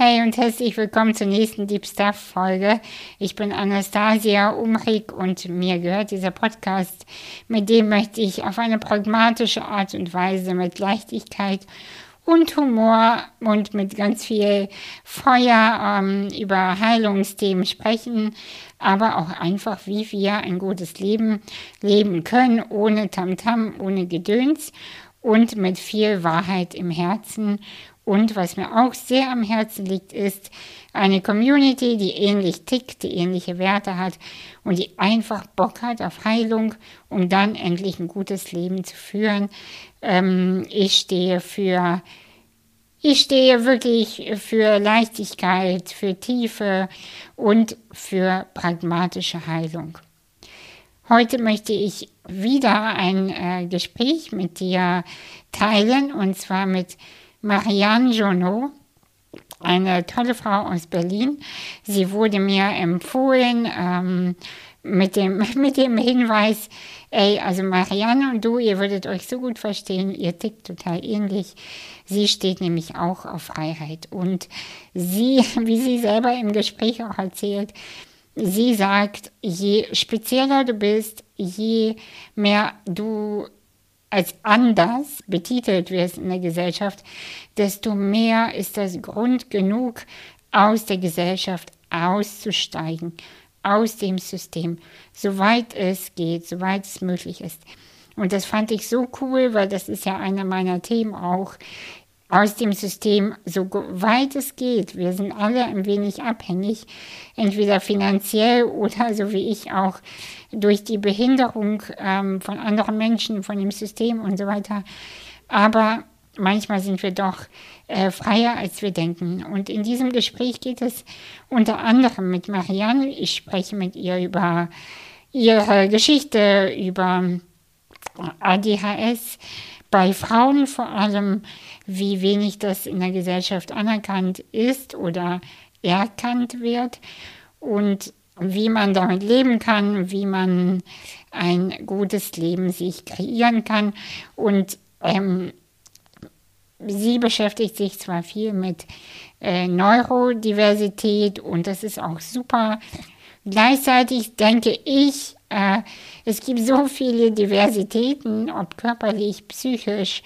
Hey und herzlich willkommen zur nächsten Deep Stuff Folge. Ich bin Anastasia Umrig und mir gehört dieser Podcast. Mit dem möchte ich auf eine pragmatische Art und Weise mit Leichtigkeit und Humor und mit ganz viel Feuer ähm, über Heilungsthemen sprechen, aber auch einfach, wie wir ein gutes Leben leben können, ohne Tamtam, -Tam, ohne Gedöns und mit viel Wahrheit im Herzen und was mir auch sehr am Herzen liegt, ist eine Community, die ähnlich tickt, die ähnliche Werte hat und die einfach Bock hat auf Heilung, um dann endlich ein gutes Leben zu führen. Ähm, ich stehe für ich stehe wirklich für Leichtigkeit, für Tiefe und für pragmatische Heilung. Heute möchte ich wieder ein äh, Gespräch mit dir teilen und zwar mit Marianne Jonot, eine tolle Frau aus Berlin. Sie wurde mir empfohlen ähm, mit, dem, mit dem Hinweis, ey, also Marianne und du, ihr würdet euch so gut verstehen, ihr tickt total ähnlich. Sie steht nämlich auch auf Freiheit. Und sie, wie sie selber im Gespräch auch erzählt, sie sagt, je spezieller du bist, je mehr du als anders betitelt wirst in der Gesellschaft, desto mehr ist das Grund genug, aus der Gesellschaft auszusteigen, aus dem System, soweit es geht, soweit es möglich ist. Und das fand ich so cool, weil das ist ja einer meiner Themen auch, aus dem System, so weit es geht. Wir sind alle ein wenig abhängig, entweder finanziell oder so wie ich auch durch die Behinderung ähm, von anderen Menschen, von dem System und so weiter. Aber manchmal sind wir doch äh, freier, als wir denken. Und in diesem Gespräch geht es unter anderem mit Marianne. Ich spreche mit ihr über ihre Geschichte, über ADHS, bei Frauen vor allem, wie wenig das in der Gesellschaft anerkannt ist oder erkannt wird und wie man damit leben kann, wie man ein gutes Leben sich kreieren kann. Und ähm, sie beschäftigt sich zwar viel mit äh, Neurodiversität und das ist auch super. Gleichzeitig denke ich, äh, es gibt so viele Diversitäten, ob körperlich, psychisch.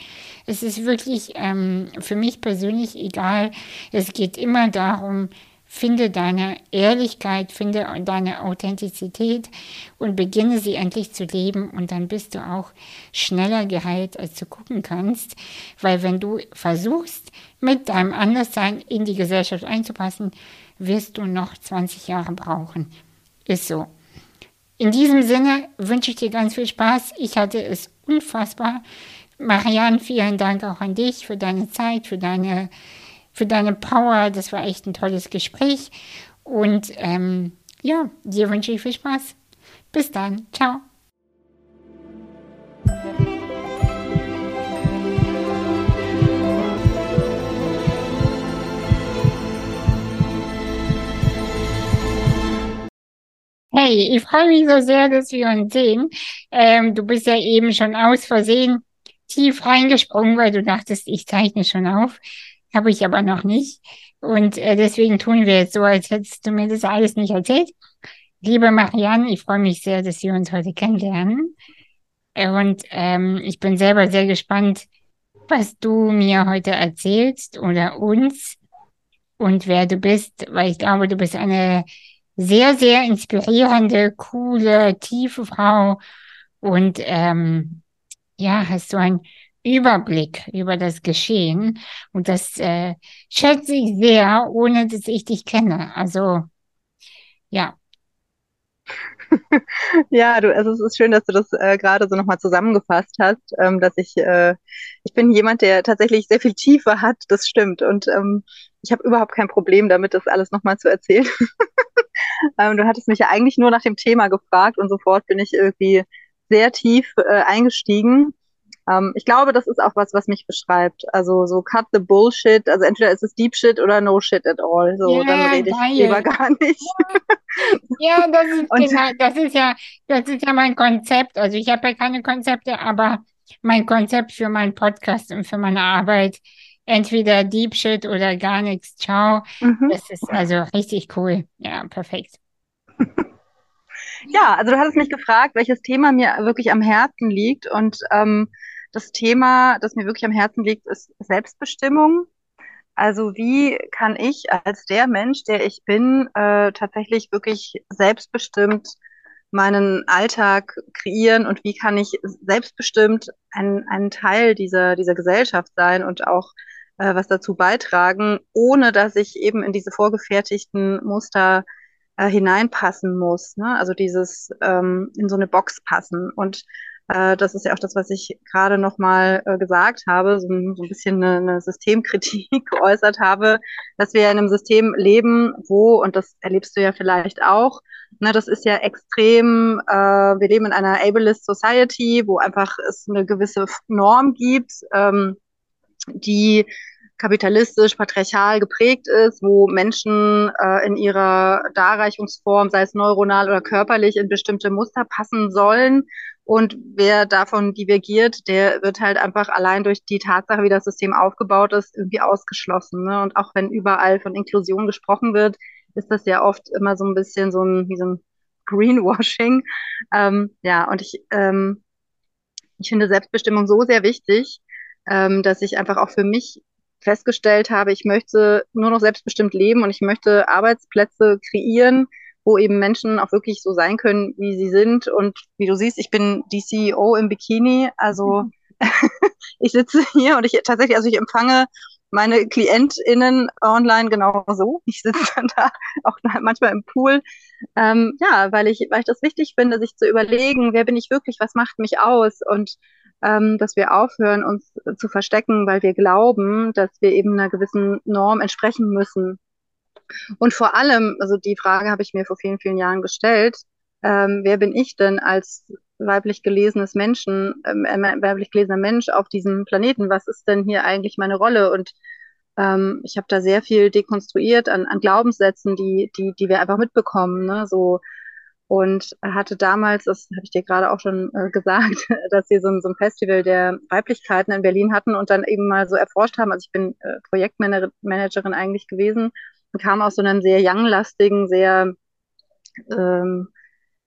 Es ist wirklich ähm, für mich persönlich egal. Es geht immer darum, finde deine Ehrlichkeit, finde deine Authentizität und beginne sie endlich zu leben und dann bist du auch schneller geheilt, als du gucken kannst. Weil wenn du versuchst, mit deinem Anderssein in die Gesellschaft einzupassen, wirst du noch 20 Jahre brauchen. Ist so. In diesem Sinne wünsche ich dir ganz viel Spaß. Ich hatte es unfassbar. Marianne, vielen Dank auch an dich für deine Zeit, für deine, für deine Power. Das war echt ein tolles Gespräch. Und ähm, ja, dir wünsche ich viel Spaß. Bis dann. Ciao. Hey, ich freue mich so sehr, dass wir uns sehen. Ähm, du bist ja eben schon aus Versehen tief reingesprungen, weil du dachtest, ich zeichne schon auf. Habe ich aber noch nicht. Und äh, deswegen tun wir jetzt so, als hättest du mir das alles nicht erzählt. Liebe Marianne, ich freue mich sehr, dass wir uns heute kennenlernen. Und ähm, ich bin selber sehr gespannt, was du mir heute erzählst oder uns und wer du bist, weil ich glaube, du bist eine sehr, sehr inspirierende, coole, tiefe Frau und ähm, ja, hast so einen Überblick über das Geschehen und das äh, schätze ich sehr, ohne dass ich dich kenne. Also ja. Ja, du, also es ist schön, dass du das äh, gerade so nochmal zusammengefasst hast, ähm, dass ich, äh, ich bin jemand, der tatsächlich sehr viel Tiefe hat, das stimmt. Und ähm, ich habe überhaupt kein Problem damit, das alles nochmal zu erzählen. Ähm, du hattest mich ja eigentlich nur nach dem Thema gefragt und sofort bin ich irgendwie sehr tief äh, eingestiegen. Ähm, ich glaube, das ist auch was, was mich beschreibt. Also so cut the bullshit. Also entweder ist es deep shit oder no shit at all. So, yeah, dann rede ich geil. lieber gar nicht. Ja, ja das, ist und, genau, das ist ja, das ist ja mein Konzept. Also ich habe ja keine Konzepte, aber mein Konzept für meinen Podcast und für meine Arbeit entweder Deep Shit oder gar nichts. Ciao. Mhm. Das ist also richtig cool. Ja, perfekt. Ja, also du hattest mich gefragt, welches Thema mir wirklich am Herzen liegt. Und ähm, das Thema, das mir wirklich am Herzen liegt, ist Selbstbestimmung. Also wie kann ich als der Mensch, der ich bin, äh, tatsächlich wirklich selbstbestimmt meinen Alltag kreieren und wie kann ich selbstbestimmt ein, ein Teil dieser, dieser Gesellschaft sein und auch äh, was dazu beitragen, ohne dass ich eben in diese vorgefertigten Muster äh, hineinpassen muss. Ne? Also dieses ähm, in so eine Box passen. Und äh, das ist ja auch das, was ich gerade nochmal äh, gesagt habe, so, so ein bisschen eine, eine Systemkritik geäußert habe, dass wir in einem System leben, wo, und das erlebst du ja vielleicht auch, ne, das ist ja extrem, äh, wir leben in einer ableist Society, wo einfach es eine gewisse Norm gibt, ähm, die kapitalistisch, patriarchal geprägt ist, wo Menschen äh, in ihrer Darreichungsform, sei es neuronal oder körperlich, in bestimmte Muster passen sollen. Und wer davon divergiert, der wird halt einfach allein durch die Tatsache, wie das System aufgebaut ist, irgendwie ausgeschlossen. Ne? Und auch wenn überall von Inklusion gesprochen wird, ist das ja oft immer so ein bisschen so ein, wie so ein Greenwashing. Ähm, ja, und ich, ähm, ich finde Selbstbestimmung so sehr wichtig, ähm, dass ich einfach auch für mich festgestellt habe, ich möchte nur noch selbstbestimmt leben und ich möchte Arbeitsplätze kreieren, wo eben Menschen auch wirklich so sein können, wie sie sind. Und wie du siehst, ich bin die CEO im Bikini. Also ich sitze hier und ich tatsächlich, also ich empfange meine KlientInnen online genauso. Ich sitze dann da auch manchmal im Pool. Ähm, ja, weil ich, weil ich das wichtig finde, sich zu überlegen, wer bin ich wirklich, was macht mich aus und ähm, dass wir aufhören, uns zu verstecken, weil wir glauben, dass wir eben einer gewissen Norm entsprechen müssen. Und vor allem, also die Frage habe ich mir vor vielen, vielen Jahren gestellt, ähm, wer bin ich denn als weiblich gelesenes Menschen, ähm, äh, weiblich gelesener Mensch auf diesem Planeten? Was ist denn hier eigentlich meine Rolle? Und ähm, ich habe da sehr viel dekonstruiert an, an Glaubenssätzen, die, die, die wir einfach mitbekommen. Ne? So und hatte damals, das habe ich dir gerade auch schon äh, gesagt, dass wir so ein, so ein Festival der Weiblichkeiten in Berlin hatten und dann eben mal so erforscht haben. Also ich bin äh, Projektmanagerin eigentlich gewesen und kam aus so einem sehr young-lastigen, sehr ähm,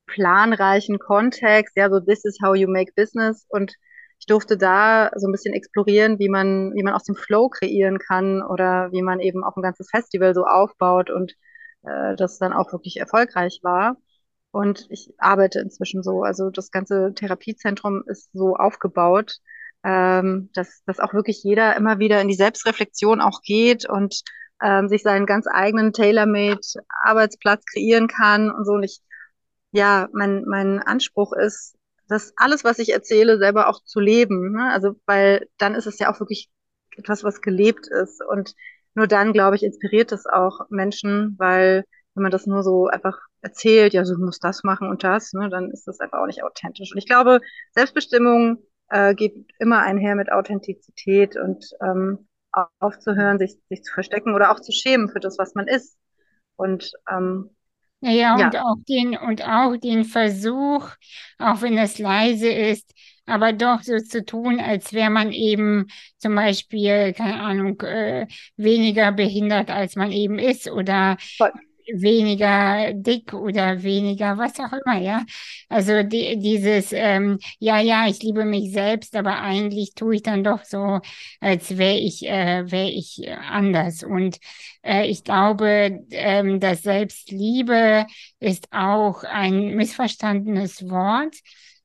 planreichen Kontext. Ja, so this is how you make business und ich durfte da so ein bisschen explorieren, wie man, wie man aus dem Flow kreieren kann oder wie man eben auch ein ganzes Festival so aufbaut und äh, das dann auch wirklich erfolgreich war. Und ich arbeite inzwischen so. Also das ganze Therapiezentrum ist so aufgebaut, ähm, dass, dass auch wirklich jeder immer wieder in die Selbstreflexion auch geht und ähm, sich seinen ganz eigenen tailor-made Arbeitsplatz kreieren kann und so. Und ich, ja, mein, mein Anspruch ist, das alles, was ich erzähle, selber auch zu leben. Ne? Also, weil dann ist es ja auch wirklich etwas, was gelebt ist. Und nur dann, glaube ich, inspiriert es auch Menschen, weil wenn man das nur so einfach erzählt, ja, so muss das machen und das, ne, dann ist das einfach auch nicht authentisch. Und ich glaube, Selbstbestimmung äh, geht immer einher mit Authentizität und ähm, aufzuhören, sich, sich zu verstecken oder auch zu schämen für das, was man ist. Und ähm, naja, ja. und auch den, und auch den Versuch, auch wenn es leise ist, aber doch so zu tun, als wäre man eben zum Beispiel, keine Ahnung, äh, weniger behindert, als man eben ist oder Voll weniger dick oder weniger was auch immer, ja. Also die, dieses, ähm, ja, ja, ich liebe mich selbst, aber eigentlich tue ich dann doch so, als wäre ich, äh, wäre ich anders. Und äh, ich glaube, ähm, dass Selbstliebe ist auch ein missverstandenes Wort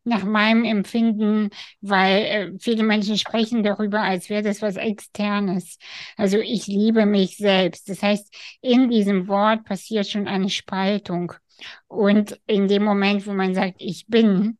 nach meinem Empfinden, weil äh, viele Menschen sprechen darüber, als wäre das was Externes. Also ich liebe mich selbst. Das heißt, in diesem Wort passiert schon eine Spaltung. Und in dem Moment, wo man sagt, ich bin,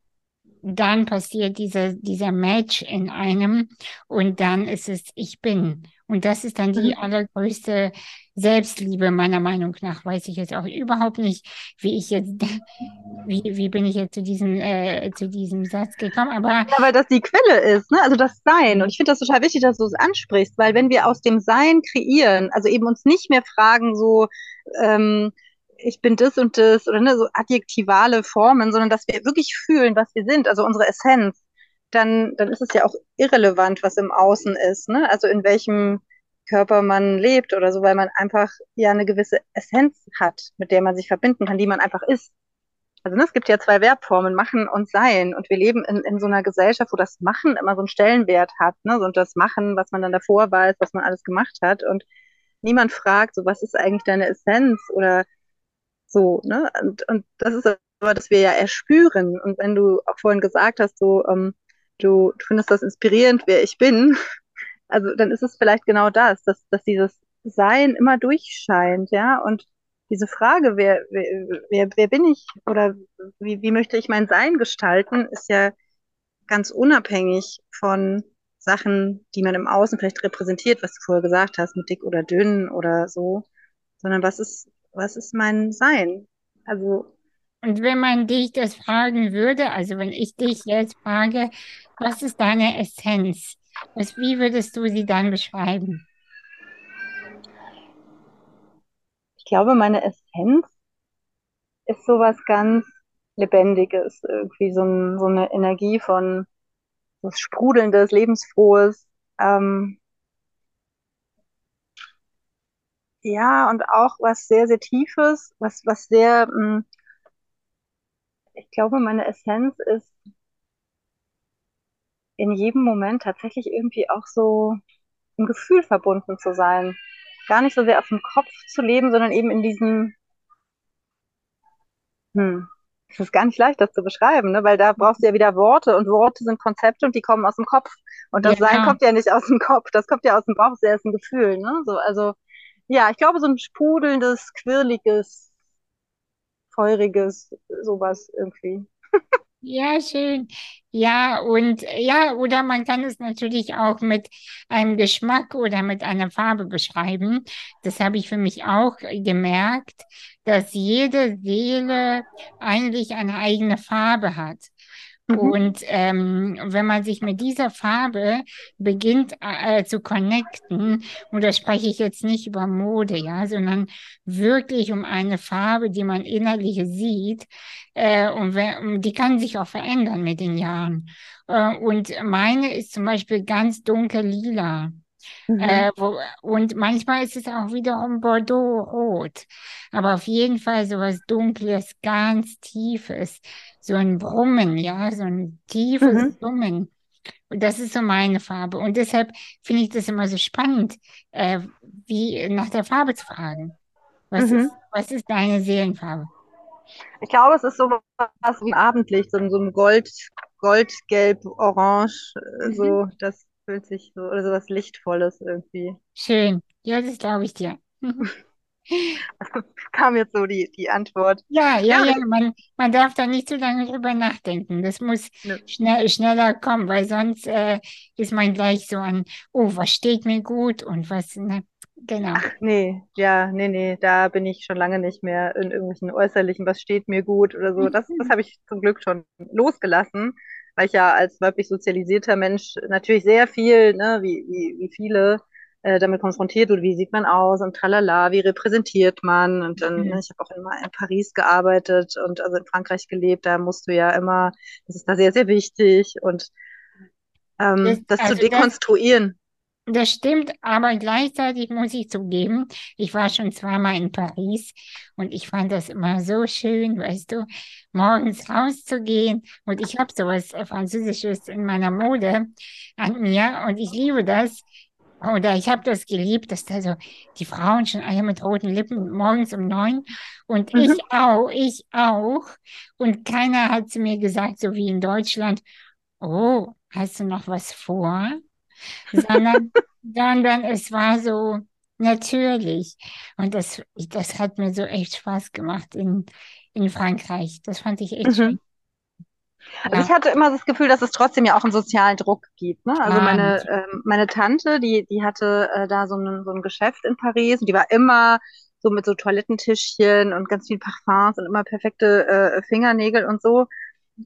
dann passiert dieser, dieser Match in einem und dann ist es, ich bin. Und das ist dann die mhm. allergrößte Selbstliebe meiner Meinung nach. Weiß ich jetzt auch überhaupt nicht, wie ich jetzt, wie, wie bin ich jetzt zu diesem, äh, zu diesem Satz gekommen. Aber ja, weil das die Quelle ist, ne? also das Sein. Und ich finde das total wichtig, dass du es ansprichst, weil wenn wir aus dem Sein kreieren, also eben uns nicht mehr fragen, so, ähm, ich bin das und das oder ne, so adjektivale Formen, sondern dass wir wirklich fühlen, was wir sind, also unsere Essenz, dann, dann ist es ja auch irrelevant, was im Außen ist. Ne? Also in welchem, Körper man lebt oder so, weil man einfach ja eine gewisse Essenz hat, mit der man sich verbinden kann, die man einfach ist. Also ne, es gibt ja zwei Verbformen, machen und sein. Und wir leben in, in so einer Gesellschaft, wo das Machen immer so einen Stellenwert hat, ne? Und das Machen, was man dann davor weiß, was man alles gemacht hat. Und niemand fragt, so was ist eigentlich deine Essenz oder so, ne? Und, und das ist aber, dass wir ja erspüren. Und wenn du auch vorhin gesagt hast, so, ähm, du findest das inspirierend, wer ich bin, also dann ist es vielleicht genau das, dass, dass dieses Sein immer durchscheint, ja, und diese Frage, wer, wer, wer, bin ich oder wie, wie möchte ich mein Sein gestalten, ist ja ganz unabhängig von Sachen, die man im Außen vielleicht repräsentiert, was du vorher gesagt hast, mit dick oder dünn oder so, sondern was ist, was ist mein Sein? Also. Und wenn man dich das fragen würde, also wenn ich dich jetzt frage, was ist deine Essenz? Was, wie würdest du sie dann beschreiben? Ich glaube, meine Essenz ist sowas ganz Lebendiges, irgendwie so, ein, so eine Energie von was Sprudelndes, Lebensfrohes. Ähm, ja, und auch was sehr, sehr Tiefes, was, was sehr, mm, ich glaube, meine Essenz ist in jedem Moment tatsächlich irgendwie auch so im Gefühl verbunden zu sein. Gar nicht so sehr auf dem Kopf zu leben, sondern eben in diesem, hm, es ist gar nicht leicht, das zu beschreiben, ne? weil da brauchst du ja wieder Worte und Worte sind Konzepte und die kommen aus dem Kopf. Und das ja, Sein kommt ja nicht aus dem Kopf, das kommt ja aus dem Bauch, das ist ein Gefühl. Ne? So, also ja, ich glaube, so ein sprudelndes, quirliges, feuriges, sowas irgendwie. Ja, schön. Ja, und ja, oder man kann es natürlich auch mit einem Geschmack oder mit einer Farbe beschreiben. Das habe ich für mich auch gemerkt, dass jede Seele eigentlich eine eigene Farbe hat. Mhm. Und ähm, wenn man sich mit dieser Farbe beginnt äh, zu connecten, und da spreche ich jetzt nicht über Mode, ja, sondern wirklich um eine Farbe, die man innerlich sieht, äh, und die kann sich auch verändern mit den Jahren. Äh, und meine ist zum Beispiel ganz dunkel lila. Mhm. Äh, wo, und manchmal ist es auch wiederum Bordeaux-Rot. Aber auf jeden Fall so was Dunkles, ganz Tiefes. So ein Brummen, ja, so ein tiefes mhm. Brummen. Und das ist so meine Farbe. Und deshalb finde ich das immer so spannend, äh, wie nach der Farbe zu fragen. Was, mhm. ist, was ist deine Seelenfarbe? Ich glaube, es ist so was wie Abendlicht, so, so ein Gold, Goldgelb, Orange, äh, mhm. so das fühlt sich so, oder so was Lichtvolles irgendwie. Schön. Ja, das glaube ich dir. kam jetzt so die, die Antwort. Ja, ja, ja, man, man darf da nicht zu lange drüber nachdenken. Das muss ne. schnell, schneller kommen, weil sonst äh, ist man gleich so an, oh, was steht mir gut und was, ne? Genau. Ach, nee, ja, nee, nee, da bin ich schon lange nicht mehr in irgendwelchen äußerlichen, was steht mir gut oder so. Das, das habe ich zum Glück schon losgelassen, weil ich ja als weiblich sozialisierter Mensch natürlich sehr viel, ne, wie, wie, wie viele, äh, damit konfrontiert wird, wie sieht man aus und tralala, wie repräsentiert man. Und dann, mhm. ich habe auch immer in Paris gearbeitet und also in Frankreich gelebt, da musst du ja immer, das ist da sehr, sehr wichtig und ähm, das, das also zu dekonstruieren. Das stimmt, aber gleichzeitig muss ich zugeben, ich war schon zweimal in Paris und ich fand das immer so schön, weißt du, morgens rauszugehen und ich habe sowas Französisches in meiner Mode an mir und ich liebe das. Oder ich habe das geliebt, dass da so die Frauen schon alle mit roten Lippen morgens um neun und mhm. ich auch, ich auch. Und keiner hat zu mir gesagt, so wie in Deutschland, oh, hast du noch was vor? Sondern, sondern es war so natürlich. Und das, das hat mir so echt Spaß gemacht in, in Frankreich. Das fand ich echt mhm. schön. Also ja. ich hatte immer das Gefühl, dass es trotzdem ja auch einen sozialen Druck gibt. Ne? Also meine, äh, meine Tante, die, die hatte äh, da so ein, so ein Geschäft in Paris und die war immer so mit so Toilettentischchen und ganz viel Parfums und immer perfekte äh, Fingernägel und so.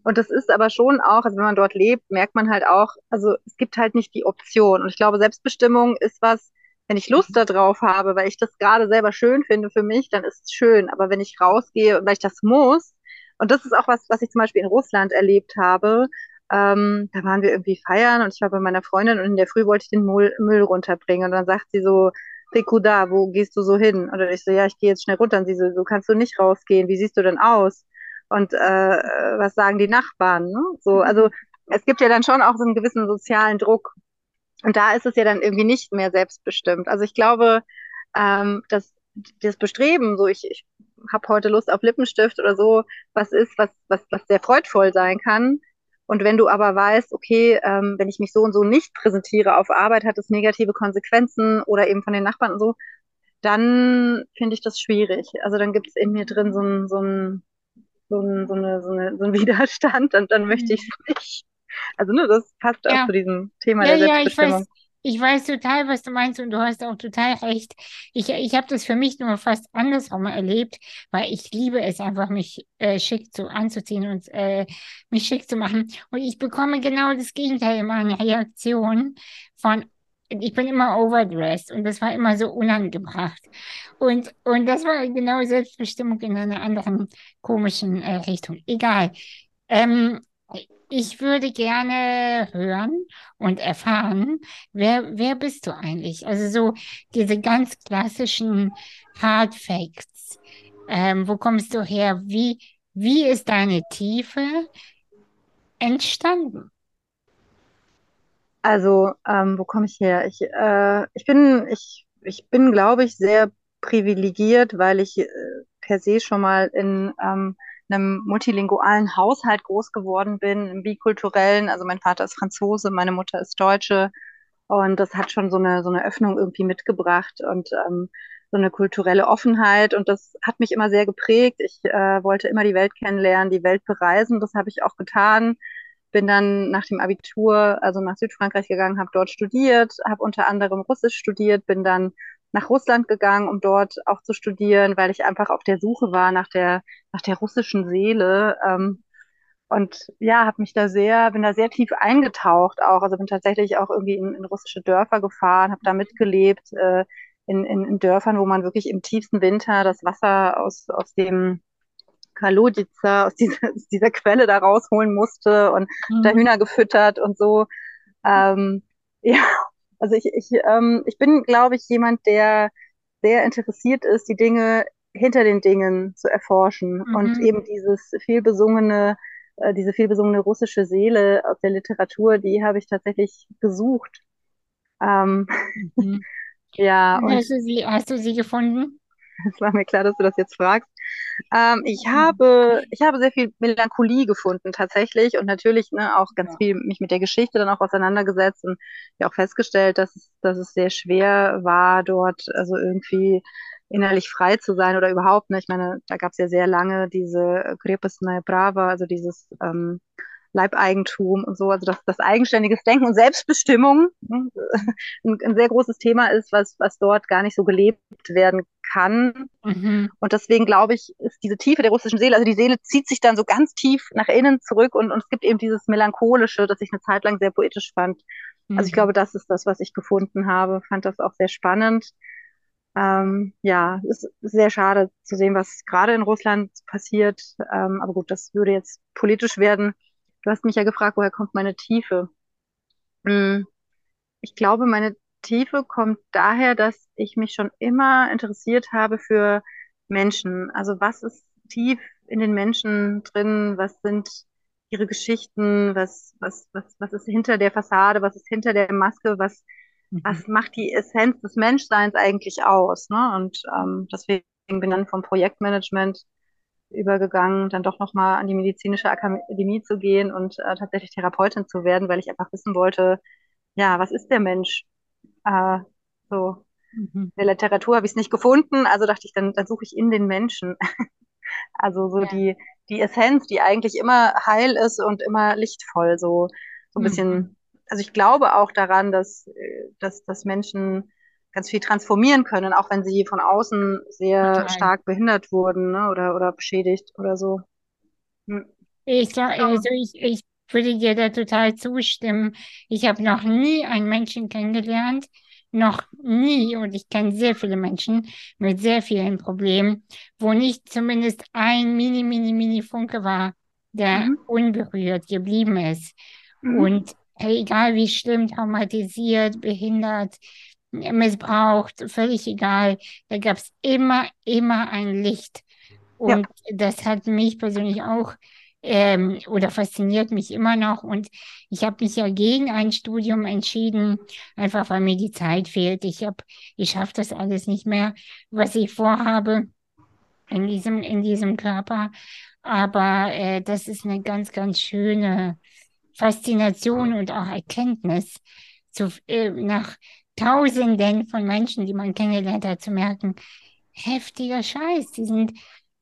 Und das ist aber schon auch, also wenn man dort lebt, merkt man halt auch, also es gibt halt nicht die Option. Und ich glaube, Selbstbestimmung ist was, wenn ich Lust darauf habe, weil ich das gerade selber schön finde für mich, dann ist es schön. Aber wenn ich rausgehe, weil ich das muss, und das ist auch was, was ich zum Beispiel in Russland erlebt habe, ähm, da waren wir irgendwie feiern und ich war bei meiner Freundin und in der Früh wollte ich den Müll, Müll runterbringen. Und dann sagt sie so, Riku da, wo gehst du so hin? Oder ich so, ja, ich gehe jetzt schnell runter. Und sie so, so kannst du nicht rausgehen. Wie siehst du denn aus? Und äh, was sagen die Nachbarn? Ne? So, also es gibt ja dann schon auch so einen gewissen sozialen Druck. Und da ist es ja dann irgendwie nicht mehr selbstbestimmt. Also ich glaube, ähm, dass das Bestreben, so ich, ich habe heute Lust auf Lippenstift oder so, was ist, was, was, was sehr freudvoll sein kann. Und wenn du aber weißt, okay, ähm, wenn ich mich so und so nicht präsentiere auf Arbeit, hat es negative Konsequenzen oder eben von den Nachbarn und so, dann finde ich das schwierig. Also dann gibt es in mir drin so ein, so ein, so ein, so eine, so eine, so ein Widerstand und dann möchte ich es nicht. Also ne, das passt Ja. auch zu diesem Thema Ja, der ja, ich weiß, Selbstbestimmung. ich weiß total, was du meinst und du hast auch total recht. Ich, ich habe das für mich nur fast andersrum erlebt, weil ich liebe es einfach, mich äh, schick zu anzuziehen und äh, mich schick zu machen. Und ich bekomme genau das Gegenteil immer eine Reaktion von, ich bin immer overdressed und das war immer so unangebracht. Und, und das war genau Selbstbestimmung in einer anderen komischen äh, Richtung. Egal. Ähm, ich würde gerne hören und erfahren, wer, wer bist du eigentlich? Also so diese ganz klassischen Hard Facts. Ähm, wo kommst du her? Wie, wie ist deine Tiefe entstanden? Also, ähm, wo komme ich her? Ich, äh, ich bin, ich, ich bin, glaube ich, sehr privilegiert, weil ich äh, per se schon mal in ähm, einem multilingualen Haushalt groß geworden bin, im bikulturellen. Also mein Vater ist Franzose, meine Mutter ist Deutsche und das hat schon so eine so eine Öffnung irgendwie mitgebracht und ähm, so eine kulturelle Offenheit und das hat mich immer sehr geprägt. Ich äh, wollte immer die Welt kennenlernen, die Welt bereisen. Das habe ich auch getan bin dann nach dem Abitur also nach Südfrankreich gegangen, habe dort studiert, habe unter anderem Russisch studiert, bin dann nach Russland gegangen, um dort auch zu studieren, weil ich einfach auf der Suche war nach der nach der russischen Seele. Ähm, und ja, habe mich da sehr, bin da sehr tief eingetaucht auch. Also bin tatsächlich auch irgendwie in, in russische Dörfer gefahren, habe da mitgelebt, äh, in, in, in Dörfern, wo man wirklich im tiefsten Winter das Wasser aus, aus dem Kalodica, aus dieser, aus dieser Quelle da rausholen musste und da Mhm. Hühner gefüttert und so. Ähm, ja, also ich, ich, ähm, ich bin, glaube ich, jemand, der sehr interessiert ist, die Dinge hinter den Dingen zu erforschen und Mhm. eben dieses vielbesungene, äh, diese vielbesungene russische Seele aus der Literatur, die habe ich tatsächlich gesucht. Ähm, Mhm. ja, Und und hast du sie, hast du sie gefunden? es war mir klar, dass du das jetzt fragst. Ähm, ich, mhm. habe, ich habe sehr viel Melancholie gefunden tatsächlich und natürlich ne, auch ganz ja. viel mich mit der Geschichte dann auch auseinandergesetzt und ja auch festgestellt, dass es, dass es sehr schwer war, dort also irgendwie innerlich frei zu sein oder überhaupt. Ne? Ich meine, da gab es ja sehr lange diese äh, Krepesnaya Prava, also dieses ähm, Leibeigentum und so, also dass das eigenständiges Denken und Selbstbestimmung ne, ein, ein, sehr großes Thema ist, was, was dort gar nicht so gelebt werden kann. Mhm. Und deswegen glaube ich, ist diese Tiefe der russischen Seele, also die Seele zieht sich dann so ganz tief nach innen zurück und, und es gibt eben dieses Melancholische, das ich eine Zeit lang sehr poetisch fand. Also ich Mhm. glaube, das ist das, was ich gefunden habe. Fand das auch sehr spannend. Ähm, ja, es ist sehr schade zu sehen, was gerade in Russland passiert. Ähm, aber gut, das würde jetzt politisch werden. Du hast mich ja gefragt, woher kommt meine Tiefe? Hm, ich glaube, meine Tiefe kommt daher, dass ich mich schon immer interessiert habe für Menschen. Also was ist tief in den Menschen drin? Was sind ihre Geschichten? Was, was, was, was ist hinter der Fassade? Was ist hinter der Maske? Was, Mhm. was macht die Essenz des Menschseins eigentlich aus? Ne? Und ähm, deswegen bin dann vom Projektmanagement übergegangen, dann doch nochmal an die medizinische Akademie zu gehen und äh, tatsächlich Therapeutin zu werden, weil ich einfach wissen wollte, ja, was ist der Mensch? Äh, so, Mhm. in der Literatur habe ich es nicht gefunden, also dachte ich, dann, dann suche ich in den Menschen. Also so Ja. die, die Essenz, die eigentlich immer heil ist und immer lichtvoll, so, so ein Mhm. bisschen. Also ich glaube auch daran, dass, äh, dass, dass Menschen ganz viel transformieren können, auch wenn sie von außen sehr Total. stark behindert wurden, ne, oder, oder beschädigt oder so. Hm. Ich glaube, also ich, ich würde dir da total zustimmen. Ich habe noch nie einen Menschen kennengelernt, noch nie, und ich kenne sehr viele Menschen mit sehr vielen Problemen, wo nicht zumindest ein mini, mini, mini Funke war, der mhm. unberührt geblieben ist. Mhm. Und egal wie schlimm, traumatisiert, behindert, missbraucht, völlig egal, da gab es immer, immer ein Licht. Und ja. das hat mich persönlich auch ähm, oder fasziniert mich immer noch. Und ich habe mich ja gegen ein Studium entschieden, einfach weil mir die Zeit fehlt. Ich habe, ich schaffe das alles nicht mehr, was ich vorhabe in diesem, in diesem Körper. Aber äh, das ist eine ganz, ganz schöne Faszination und auch Erkenntnis, zu, äh, nach Tausenden von Menschen, die man kennengelernt hat, zu merken, heftiger Scheiß, die sind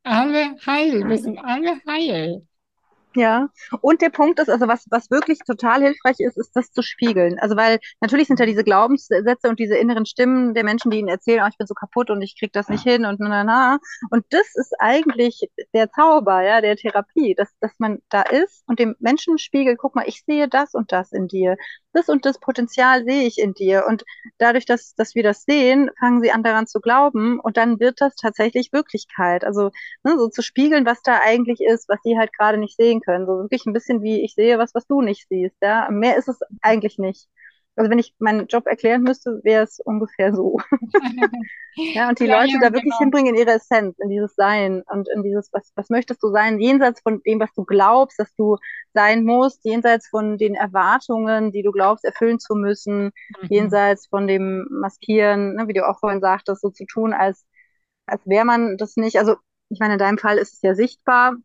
alle heil, wir sind alle heil. Ja, und der Punkt ist, also was, was wirklich total hilfreich ist, ist das zu spiegeln. Also weil natürlich sind da diese Glaubenssätze und diese inneren Stimmen der Menschen, die ihnen erzählen, oh, ich bin so kaputt und ich krieg das nicht hin und na na na. Und das ist eigentlich der Zauber, ja, der Therapie, dass, dass man da ist und dem Menschen spiegelt, guck mal, ich sehe das und das in dir das und das Potenzial sehe ich in dir. Und dadurch, dass, dass wir das sehen, fangen sie an daran zu glauben und dann wird das tatsächlich Wirklichkeit. Also ne, so zu spiegeln, was da eigentlich ist, was sie halt gerade nicht sehen können. So wirklich ein bisschen wie ich sehe was, was du nicht siehst. Ja? Mehr ist es eigentlich nicht. Also wenn ich meinen Job erklären müsste, wäre es ungefähr so. ja, und die ja, Leute ja, da wirklich genau. hinbringen in ihre Essenz, in dieses Sein und in dieses, was, was möchtest du sein, jenseits von dem, was du glaubst, dass du sein musst, jenseits von den Erwartungen, die du glaubst, erfüllen zu müssen, mhm. jenseits von dem Maskieren, ne, wie du auch vorhin sagtest, so zu tun, als, als wäre man das nicht. Also ich meine, in deinem Fall ist es ja sichtbar,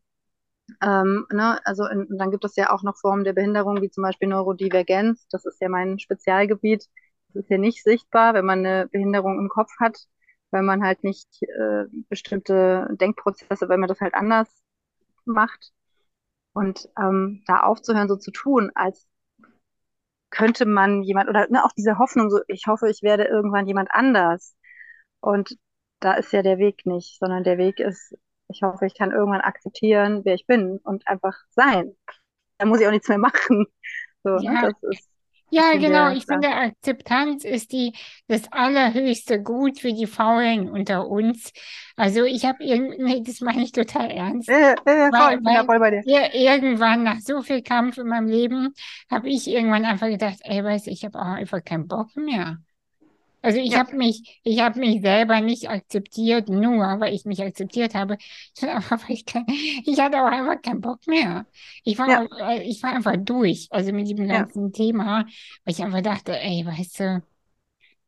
ähm, ne, also in, dann gibt es ja auch noch Formen der Behinderung, wie zum Beispiel Neurodivergenz. Das ist ja mein Spezialgebiet. Das ist ja nicht sichtbar, wenn man eine Behinderung im Kopf hat, weil man halt nicht äh, bestimmte Denkprozesse, weil man das halt anders macht. Und ähm, da aufzuhören, so zu tun, als könnte man jemand, oder ne, auch diese Hoffnung, so ich hoffe, ich werde irgendwann jemand anders. Und da ist ja der Weg nicht, sondern der Weg ist, ich hoffe, ich kann irgendwann akzeptieren, wer ich bin und einfach sein. Da muss ich auch nichts mehr machen. So, ja. Das ist, ja, genau. Ich finde, Akzeptanz ist die, das allerhöchste Gut für die Faulen unter uns. Also ich habe irgendwie, das meine ich total ernst. Ja, ja, ja, weil, bei dir. Irgendwann, nach so viel Kampf in meinem Leben, habe ich irgendwann einfach gedacht, ey, weißt du, ich habe auch einfach keinen Bock mehr. Also ich ja. habe mich, ich habe mich selber nicht akzeptiert, nur weil ich mich akzeptiert habe. Aber ich, kann, ich hatte auch einfach keinen Bock mehr. Ich war, ja. Äh, ich war einfach durch, also mit dem ganzen ja. Thema, weil ich einfach dachte, ey, weißt du,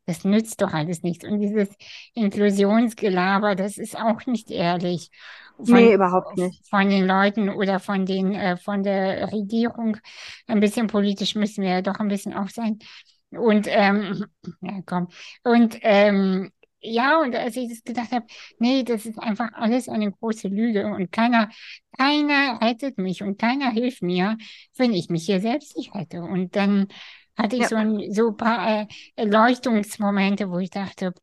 das nützt doch alles nichts. Und dieses Inklusionsgelaber, das ist auch nicht ehrlich. Von, nee, überhaupt nicht. Von den Leuten oder von den, äh, von der Regierung. Ein bisschen politisch müssen wir ja doch ein bisschen auch sein. Und ähm, ja, komm. Und ähm, ja, und als ich das gedacht habe, nee, das ist einfach alles eine große Lüge und keiner, keiner rettet mich und keiner hilft mir, wenn ich mich hier selbst nicht rette. Und dann hatte ich ja. so ein so ein paar äh, Erleuchtungsmomente, wo ich dachte,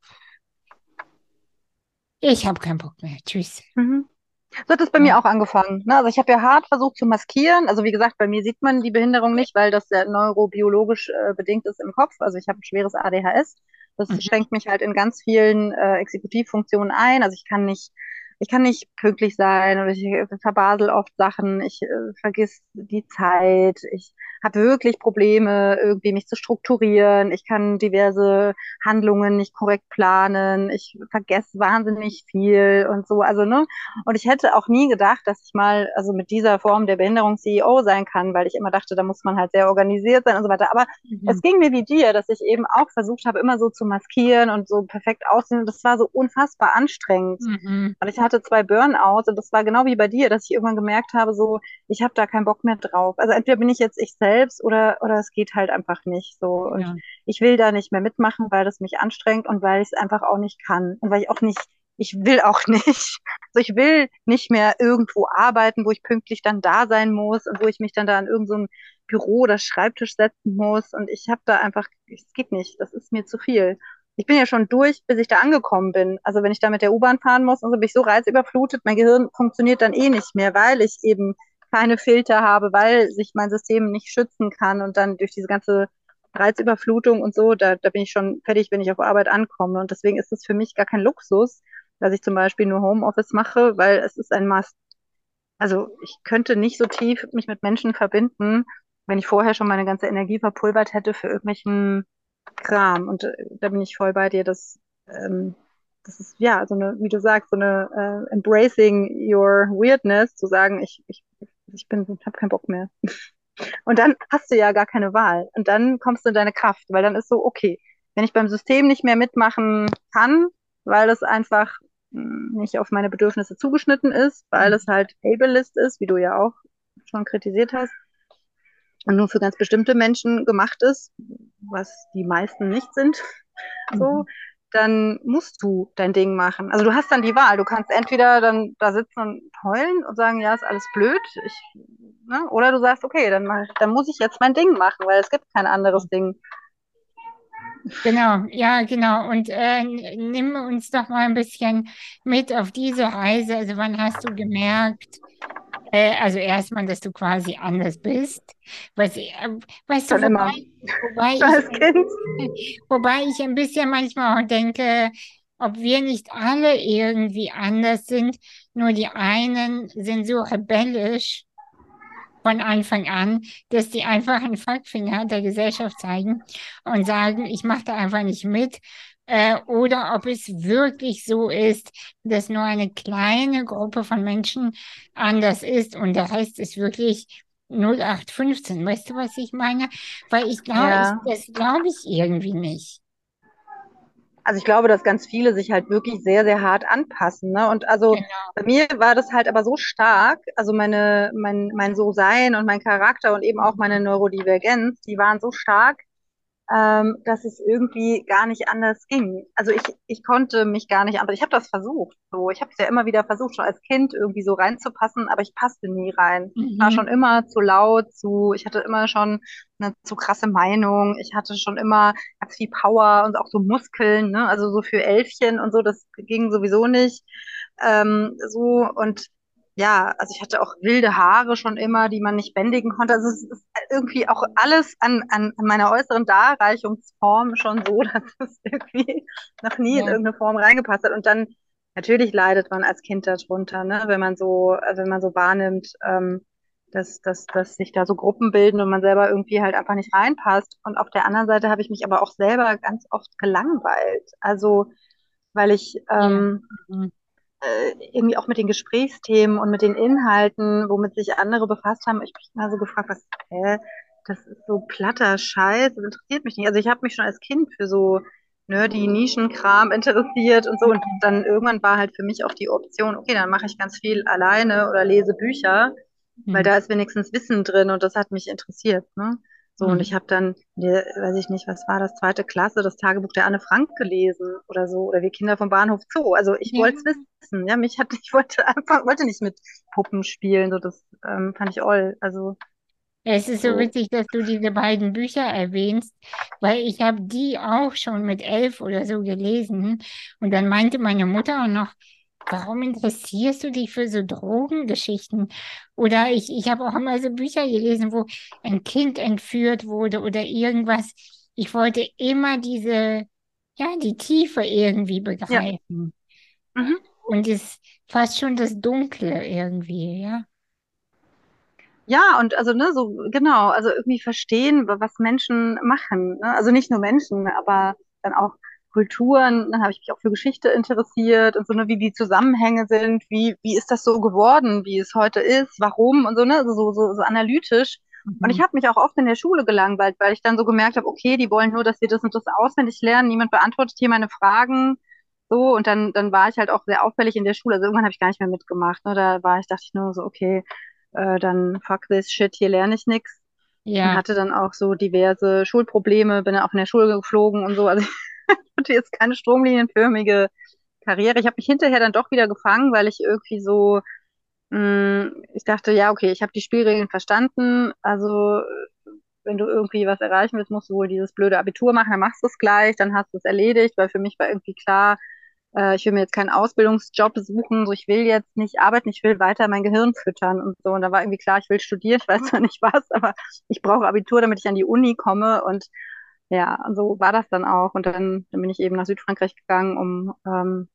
ich habe keinen Bock mehr. Tschüss. Mhm. So hat es bei mir auch angefangen. Ne? Also ich habe ja hart versucht zu maskieren. Also wie gesagt, bei mir sieht man die Behinderung nicht, weil das ja neurobiologisch äh, bedingt ist im Kopf. Also ich habe ein schweres ADHS. Das mhm. schränkt mich halt in ganz vielen äh, Exekutivfunktionen ein. Also ich kann nicht ich kann nicht pünktlich sein oder ich verbasel oft Sachen, ich äh, vergiss die Zeit, ich habe wirklich Probleme, irgendwie mich zu strukturieren, ich kann diverse Handlungen nicht korrekt planen, ich vergesse wahnsinnig viel und so, also ne, und ich hätte auch nie gedacht, dass ich mal also mit dieser Form der Behinderung CEO sein kann, weil ich immer dachte, da muss man halt sehr organisiert sein und so weiter, aber mhm. es ging mir wie dir, dass ich eben auch versucht habe, immer so zu maskieren und so perfekt aussehen, das war so unfassbar anstrengend, mhm. und ich hatte zwei Burnouts und das war genau wie bei dir, dass ich irgendwann gemerkt habe, so, ich habe da keinen Bock mehr drauf. Also entweder bin ich jetzt ich selbst oder, oder es geht halt einfach nicht so. Und ja. ich will da nicht mehr mitmachen, weil das mich anstrengt und weil ich es einfach auch nicht kann. Und weil ich auch nicht, ich will auch nicht. Also ich will nicht mehr irgendwo arbeiten, wo ich pünktlich dann da sein muss und wo ich mich dann da an irgendein so Büro oder Schreibtisch setzen muss. Und ich habe da einfach, es geht nicht, das ist mir zu viel ich bin ja schon durch, bis ich da angekommen bin. Also wenn ich da mit der U-Bahn fahren muss, und so bin ich so reizüberflutet, mein Gehirn funktioniert dann eh nicht mehr, weil ich eben keine Filter habe, weil sich mein System nicht schützen kann und dann durch diese ganze Reizüberflutung und so, da, da bin ich schon fertig, wenn ich auf Arbeit ankomme. Und deswegen ist es für mich gar kein Luxus, dass ich zum Beispiel nur Homeoffice mache, weil es ist ein Must. also ich könnte nicht so tief mich mit Menschen verbinden, wenn ich vorher schon meine ganze Energie verpulvert hätte für irgendwelchen Kram. Und äh, da bin ich voll bei dir, dass ähm, das ist ja so eine, wie du sagst, so eine äh, embracing your weirdness, zu sagen, ich, ich, ich bin, habe keinen Bock mehr. Und dann hast du ja gar keine Wahl. Und dann kommst du in deine Kraft, weil dann ist so, okay, wenn ich beim System nicht mehr mitmachen kann, weil es einfach hm, nicht auf meine Bedürfnisse zugeschnitten ist, weil es halt ableist ist, wie du ja auch schon kritisiert hast, und nur für ganz bestimmte Menschen gemacht ist, was die meisten nicht sind, so, mhm. Dann musst du dein Ding machen. Also du hast dann die Wahl. Du kannst entweder dann da sitzen und heulen und sagen, ja, ist alles blöd, ich, ne? oder du sagst, okay, dann, mach, dann muss ich jetzt mein Ding machen, weil es gibt kein anderes Ding. Genau, ja, genau. Und äh, nimm uns doch mal ein bisschen mit auf diese Reise. Also wann hast du gemerkt, äh, also erstmal, dass du quasi anders bist. Was, äh, weißt Schon du, wobei, wobei, ich, wobei ich ein bisschen manchmal auch denke, ob wir nicht alle irgendwie anders sind, nur die einen sind so rebellisch von Anfang an, dass die einfach einen Fuckfinger der Gesellschaft zeigen und sagen, ich mache da einfach nicht mit. Äh, oder ob es wirklich so ist, dass nur eine kleine Gruppe von Menschen anders ist und der Rest ist wirklich 0815. Weißt du, was ich meine? Weil ich glaube, Ja. das glaube ich irgendwie nicht. Also ich glaube, dass ganz viele sich halt wirklich sehr, sehr hart anpassen, ne? Und also Genau. bei mir war das halt aber so stark, also meine, mein, mein So-Sein und mein Charakter und eben auch meine Neurodivergenz, die waren so stark, ähm, dass es irgendwie gar nicht anders ging. Also ich, ich konnte mich gar nicht anders. Ich habe das versucht. So, ich habe es ja immer wieder versucht, schon als Kind irgendwie so reinzupassen, aber ich passte nie rein. Ich war Mhm. schon immer zu laut, zu, ich hatte immer schon eine zu krasse Meinung. Ich hatte schon immer ganz viel Power und auch so Muskeln, ne? Also so für Elfchen und so, das ging sowieso nicht. Ähm, so und ja, also ich hatte auch wilde Haare schon immer, die man nicht bändigen konnte. Also es ist irgendwie auch alles an, an, an meiner äußeren Darreichungsform schon so, dass es irgendwie noch nie in Ja. irgendeine Form reingepasst hat. Und dann natürlich leidet man als Kind darunter, ne? Wenn man so, wenn man so wahrnimmt, ähm, dass, dass, dass sich da so Gruppen bilden und man selber irgendwie halt einfach nicht reinpasst. Und auf der anderen Seite habe ich mich aber auch selber ganz oft gelangweilt. Also, weil ich ähm, Mhm. äh, irgendwie auch mit den Gesprächsthemen und mit den Inhalten, womit sich andere befasst haben, ich mich mal so gefragt, was, hä, das ist so platter Scheiß, das interessiert mich nicht. Also ich habe mich schon als Kind für so nerdy Nischenkram interessiert und so und dann irgendwann war halt für mich auch die Option, okay, dann mache ich ganz viel alleine oder lese Bücher, weil Mhm. da ist wenigstens Wissen drin und das hat mich interessiert, ne? So, und Mhm. ich habe dann, weiß ich nicht, was war das, zweite Klasse, das Tagebuch der Anne Frank gelesen oder so, oder wir Kinder vom Bahnhof Zoo. Also ich Ja. wollte es wissen, ja, mich hat, ich wollte einfach, wollte nicht mit Puppen spielen, so das ähm, fand ich all. Also Es ist so so, witzig, dass du diese beiden Bücher erwähnst, weil ich habe die auch schon mit elf oder so gelesen. Und dann meinte meine Mutter auch noch, warum interessierst du dich für so Drogengeschichten? Oder ich, ich habe auch immer so Bücher gelesen, wo ein Kind entführt wurde oder irgendwas. Ich wollte immer diese, ja, die Tiefe irgendwie ja. begreifen. Mhm. Und es fast schon das Dunkle irgendwie, ja. Ja, und also, ne, so, genau, also irgendwie verstehen, wa- was Menschen machen, ne? Also nicht nur Menschen, aber dann auch Kulturen, dann habe ich mich auch für Geschichte interessiert und so, ne, wie die Zusammenhänge sind, wie, wie ist das so geworden, wie es heute ist, warum und so, ne, also so, so, so analytisch. Und ich Mhm. habe mich auch oft in der Schule gelangweilt, weil ich dann so gemerkt habe, okay, die wollen nur, dass wir das und das auswendig lernen, niemand beantwortet hier meine Fragen. So, und dann, dann war ich halt auch sehr auffällig in der Schule. Also irgendwann habe ich gar nicht mehr mitgemacht. Ne? Da war ich, dachte ich nur so, okay, äh, dann fuck this shit, hier lerne ich nichts. Und Ja, hatte dann auch so diverse Schulprobleme, bin dann auch in der Schule geflogen und so. Also ich hatte jetzt keine stromlinienförmige Karriere. Ich habe mich hinterher dann doch wieder gefangen, weil ich irgendwie so, mh, ich dachte, ja, okay, ich habe die Spielregeln verstanden. Also wenn du irgendwie was erreichen willst, musst du wohl dieses blöde Abitur machen, dann machst du es gleich, dann hast du es erledigt, weil für mich war irgendwie klar, äh, ich will mir jetzt keinen Ausbildungsjob suchen, so ich will jetzt nicht arbeiten, ich will weiter mein Gehirn füttern und so. Und da war irgendwie klar, ich will studieren, ich weiß zwar nicht was, aber ich brauche Abitur, damit ich an die Uni komme. Und ja, so war das dann auch. Und dann, dann bin ich eben nach Südfrankreich gegangen, um ähm,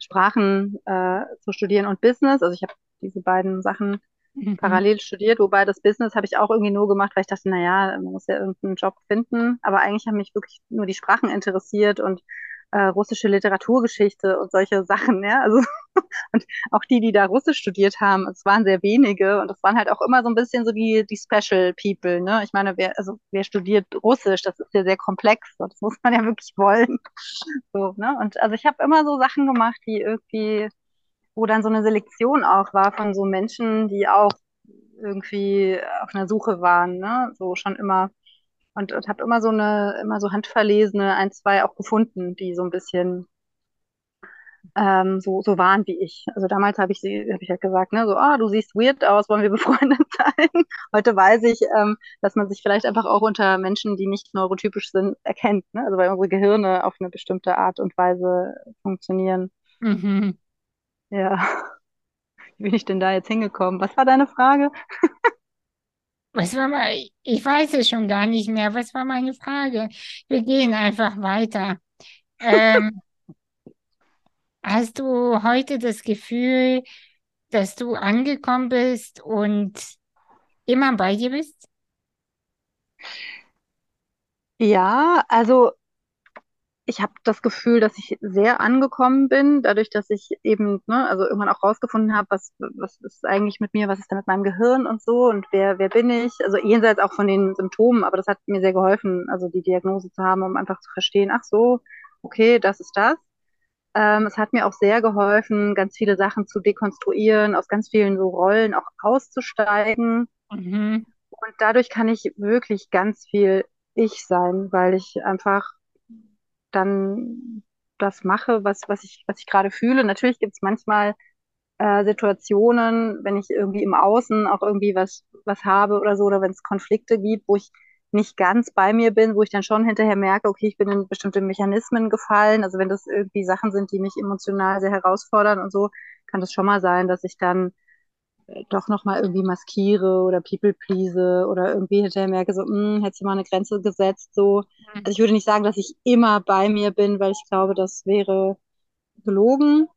Sprachen äh, zu studieren und Business. Also ich habe diese beiden Sachen Mhm. parallel studiert, wobei das Business habe ich auch irgendwie nur gemacht, weil ich dachte, naja, man muss ja irgendeinen Job finden. Aber eigentlich haben mich wirklich nur die Sprachen interessiert und äh, russische Literaturgeschichte und solche Sachen, ja. Also und auch die, die da Russisch studiert haben, es waren sehr wenige und es waren halt auch immer so ein bisschen so die, die Special People, ne? Ich meine, wer, also wer studiert Russisch, das ist ja sehr komplex, und das muss man ja wirklich wollen. So, ne? Und also ich habe immer so Sachen gemacht, die irgendwie wo dann so eine Selektion auch war von so Menschen, die auch irgendwie auf einer Suche waren, ne? So schon immer. Und, und habe immer so eine, immer so handverlesene ein, zwei auch gefunden, die so ein bisschen ähm, so, so waren wie ich. Also damals habe ich sie, habe ich halt gesagt, ne, so, ah, du siehst weird aus, wollen wir befreundet sein? Heute weiß ich, ähm, dass man sich vielleicht einfach auch unter Menschen, die nicht neurotypisch sind, erkennt, ne? Also weil unsere Gehirne auf eine bestimmte Art und Weise funktionieren. Mhm. Ja. Wie bin ich denn da jetzt hingekommen? Was war deine Frage? Was war mal, ich weiß es schon gar nicht mehr. Was war meine Frage? Wir gehen einfach weiter. Ähm, hast du heute das Gefühl, dass du angekommen bist und immer bei dir bist? Ja, also ich habe das Gefühl, dass ich sehr angekommen bin, dadurch, dass ich eben, ne, also irgendwann auch rausgefunden habe, was, was ist eigentlich mit mir, was ist da mit meinem Gehirn und so und wer, wer bin ich? Also jenseits auch von den Symptomen, aber das hat mir sehr geholfen, also die Diagnose zu haben, um einfach zu verstehen, ach so, okay, das ist das. Ähm, es hat mir auch sehr geholfen, ganz viele Sachen zu dekonstruieren, aus ganz vielen so Rollen auch auszusteigen. Mhm. Und dadurch kann ich wirklich ganz viel ich sein, weil ich einfach dann das mache, was, was ich, was ich gerade fühle. Natürlich gibt es manchmal äh, Situationen, wenn ich irgendwie im Außen auch irgendwie was, was habe oder so, oder wenn es Konflikte gibt, wo ich nicht ganz bei mir bin, wo ich dann schon hinterher merke, okay, ich bin in bestimmte Mechanismen gefallen. Also wenn das irgendwie Sachen sind, die mich emotional sehr herausfordern und so, kann das schon mal sein, dass ich dann doch nochmal irgendwie maskiere oder people please oder irgendwie hinterher merke, so, hm, hättest du mal eine Grenze gesetzt, so. Also ich würde nicht sagen, dass ich immer bei mir bin, weil ich glaube, das wäre gelogen,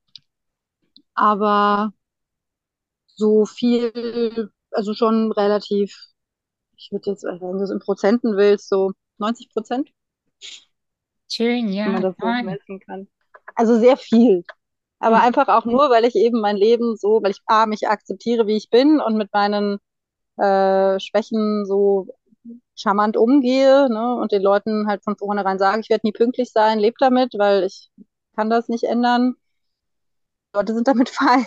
aber so viel, also schon relativ, ich würde jetzt, wenn du es in Prozenten willst, so 90 Prozent, Schön, wenn man ja, das so messen kann. Also sehr viel. Aber Mhm. einfach auch nur, weil ich eben mein Leben so, weil ich A, mich akzeptiere, wie ich bin und mit meinen äh, Schwächen so charmant umgehe, ne, und den Leuten halt von vornherein sage, ich werde nie pünktlich sein, lebe damit, weil ich kann das nicht ändern. Die Leute sind damit fein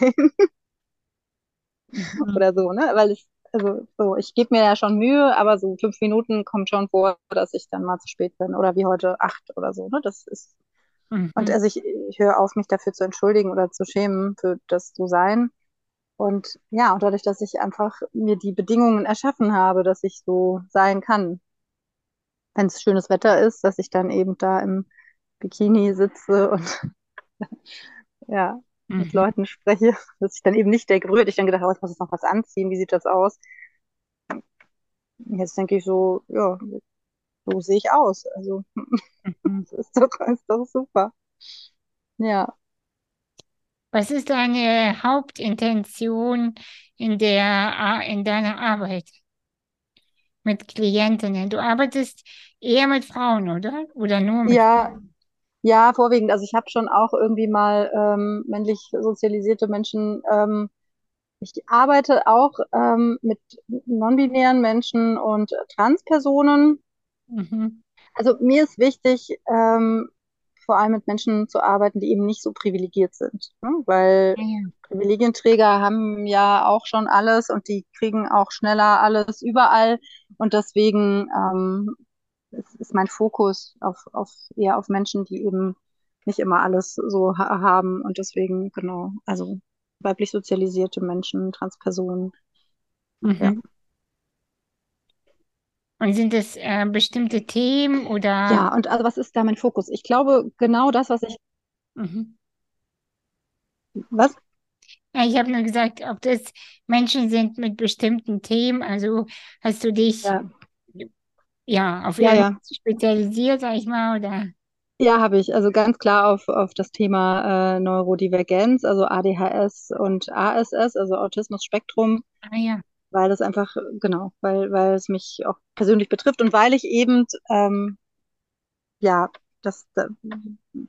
Mhm. oder so, ne? Weil ich, also so, ich gebe mir ja schon Mühe, aber so fünf Minuten kommt schon vor, dass ich dann mal zu spät bin oder wie heute acht oder so, ne? Das ist, und Mhm. also ich, ich höre auf, mich dafür zu entschuldigen oder zu schämen für das so sein. Und ja, und dadurch, dass ich einfach mir die Bedingungen erschaffen habe, dass ich so sein kann, wenn es schönes Wetter ist, dass ich dann eben da im Bikini sitze und ja, mit Mhm. Leuten spreche, dass ich dann eben nicht denke, hätte ich dann gedacht, oh, ich muss jetzt noch was anziehen, wie sieht das aus? Jetzt denke ich so, ja, so sehe ich aus. Also, Mhm. das ist doch, ist doch super. Ja. Was ist deine Hauptintention in der, in deiner Arbeit mit Klientinnen? Du arbeitest eher mit Frauen, oder? Oder nur mit Ja, Frauen? ja, vorwiegend. Also ich habe schon auch irgendwie mal ähm, männlich sozialisierte Menschen ähm, Ich arbeite auch ähm, mit non-binären Menschen und Transpersonen. Mhm. Also mir ist wichtig, ähm, vor allem mit Menschen zu arbeiten, die eben nicht so privilegiert sind, ne? Weil Ja, ja. Privilegienträger haben ja auch schon alles und die kriegen auch schneller alles überall. Und deswegen ähm, ist, ist mein Fokus auf, auf eher auf Menschen, die eben nicht immer alles so ha haben. Und deswegen, genau, also weiblich sozialisierte Menschen, Transpersonen. Ja. Und sind es äh, bestimmte Themen oder? Ja, und also was ist da mein Fokus? Ich glaube, genau das, was ich, Mhm. was? Ich habe nur gesagt, ob das Menschen sind mit bestimmten Themen. Also hast du dich Ja, ja auf ja, ja. spezialisiert, sag ich mal, oder? Ja, habe ich. Also ganz klar auf, auf das Thema äh, Neurodivergenz, also ADHS und ASS, also Autismus-Spektrum, Ah ja. Weil das einfach, genau, weil, weil es mich auch persönlich betrifft und weil ich eben, ähm, ja, das da,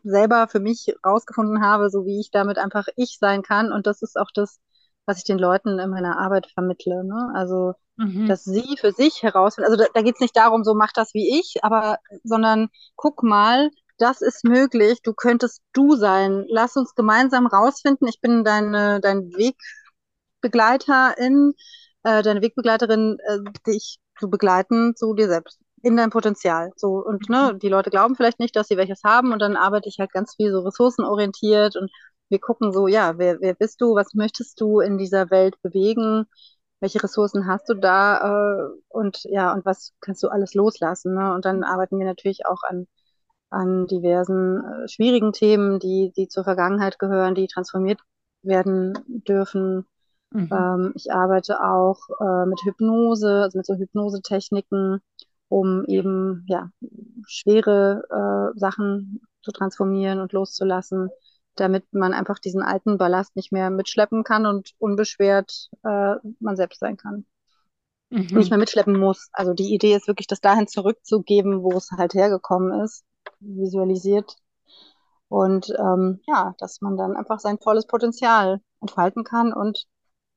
selber für mich rausgefunden habe, so wie ich damit einfach ich sein kann. Und das ist auch das, was ich den Leuten in meiner Arbeit vermittle. Ne? Also, Mhm. dass sie für sich herausfinden, also da, da geht es nicht darum, so mach das wie ich, aber, sondern guck mal, das ist möglich, du könntest du sein. Lass uns gemeinsam rausfinden. Ich bin deine, dein Wegbegleiterin, äh, deine Wegbegleiterin, äh, dich zu begleiten zu dir selbst, in dein Potenzial. So, und ne, die Leute glauben vielleicht nicht, dass sie welches haben und dann arbeite ich halt ganz viel so ressourcenorientiert und wir gucken so, ja, wer, wer bist du, was möchtest du in dieser Welt bewegen, welche Ressourcen hast du da äh, und ja, und was kannst du alles loslassen, ne? Und dann arbeiten wir natürlich auch an an diversen äh, schwierigen Themen, die, die zur Vergangenheit gehören, die transformiert werden dürfen. Mhm. Ähm, ich arbeite auch äh, mit Hypnose, also mit so Hypnosetechniken, um eben ja, schwere äh, Sachen zu transformieren und loszulassen, damit man einfach diesen alten Ballast nicht mehr mitschleppen kann und unbeschwert äh, man selbst sein kann. Nicht Mhm. mehr mitschleppen muss. Also die Idee ist wirklich, das dahin zurückzugeben, wo es halt hergekommen ist, visualisiert. Und ähm, ja, dass man dann einfach sein volles Potenzial entfalten kann und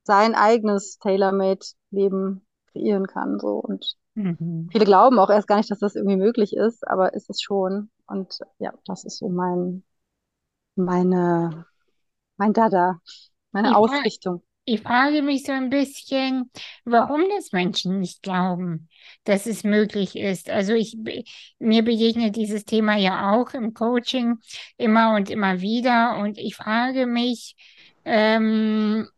sein eigenes tailor-made Leben kreieren kann. So. Und Mhm. viele glauben auch erst gar nicht, dass das irgendwie möglich ist, aber ist es schon. Und ja, das ist so mein, meine, mein Dada, meine Ich, Ausrichtung. ich frage mich so ein bisschen, warum das Menschen nicht glauben, dass es möglich ist. Also ich, mir begegnet dieses Thema ja auch im Coaching immer und immer wieder und ich frage mich, ähm,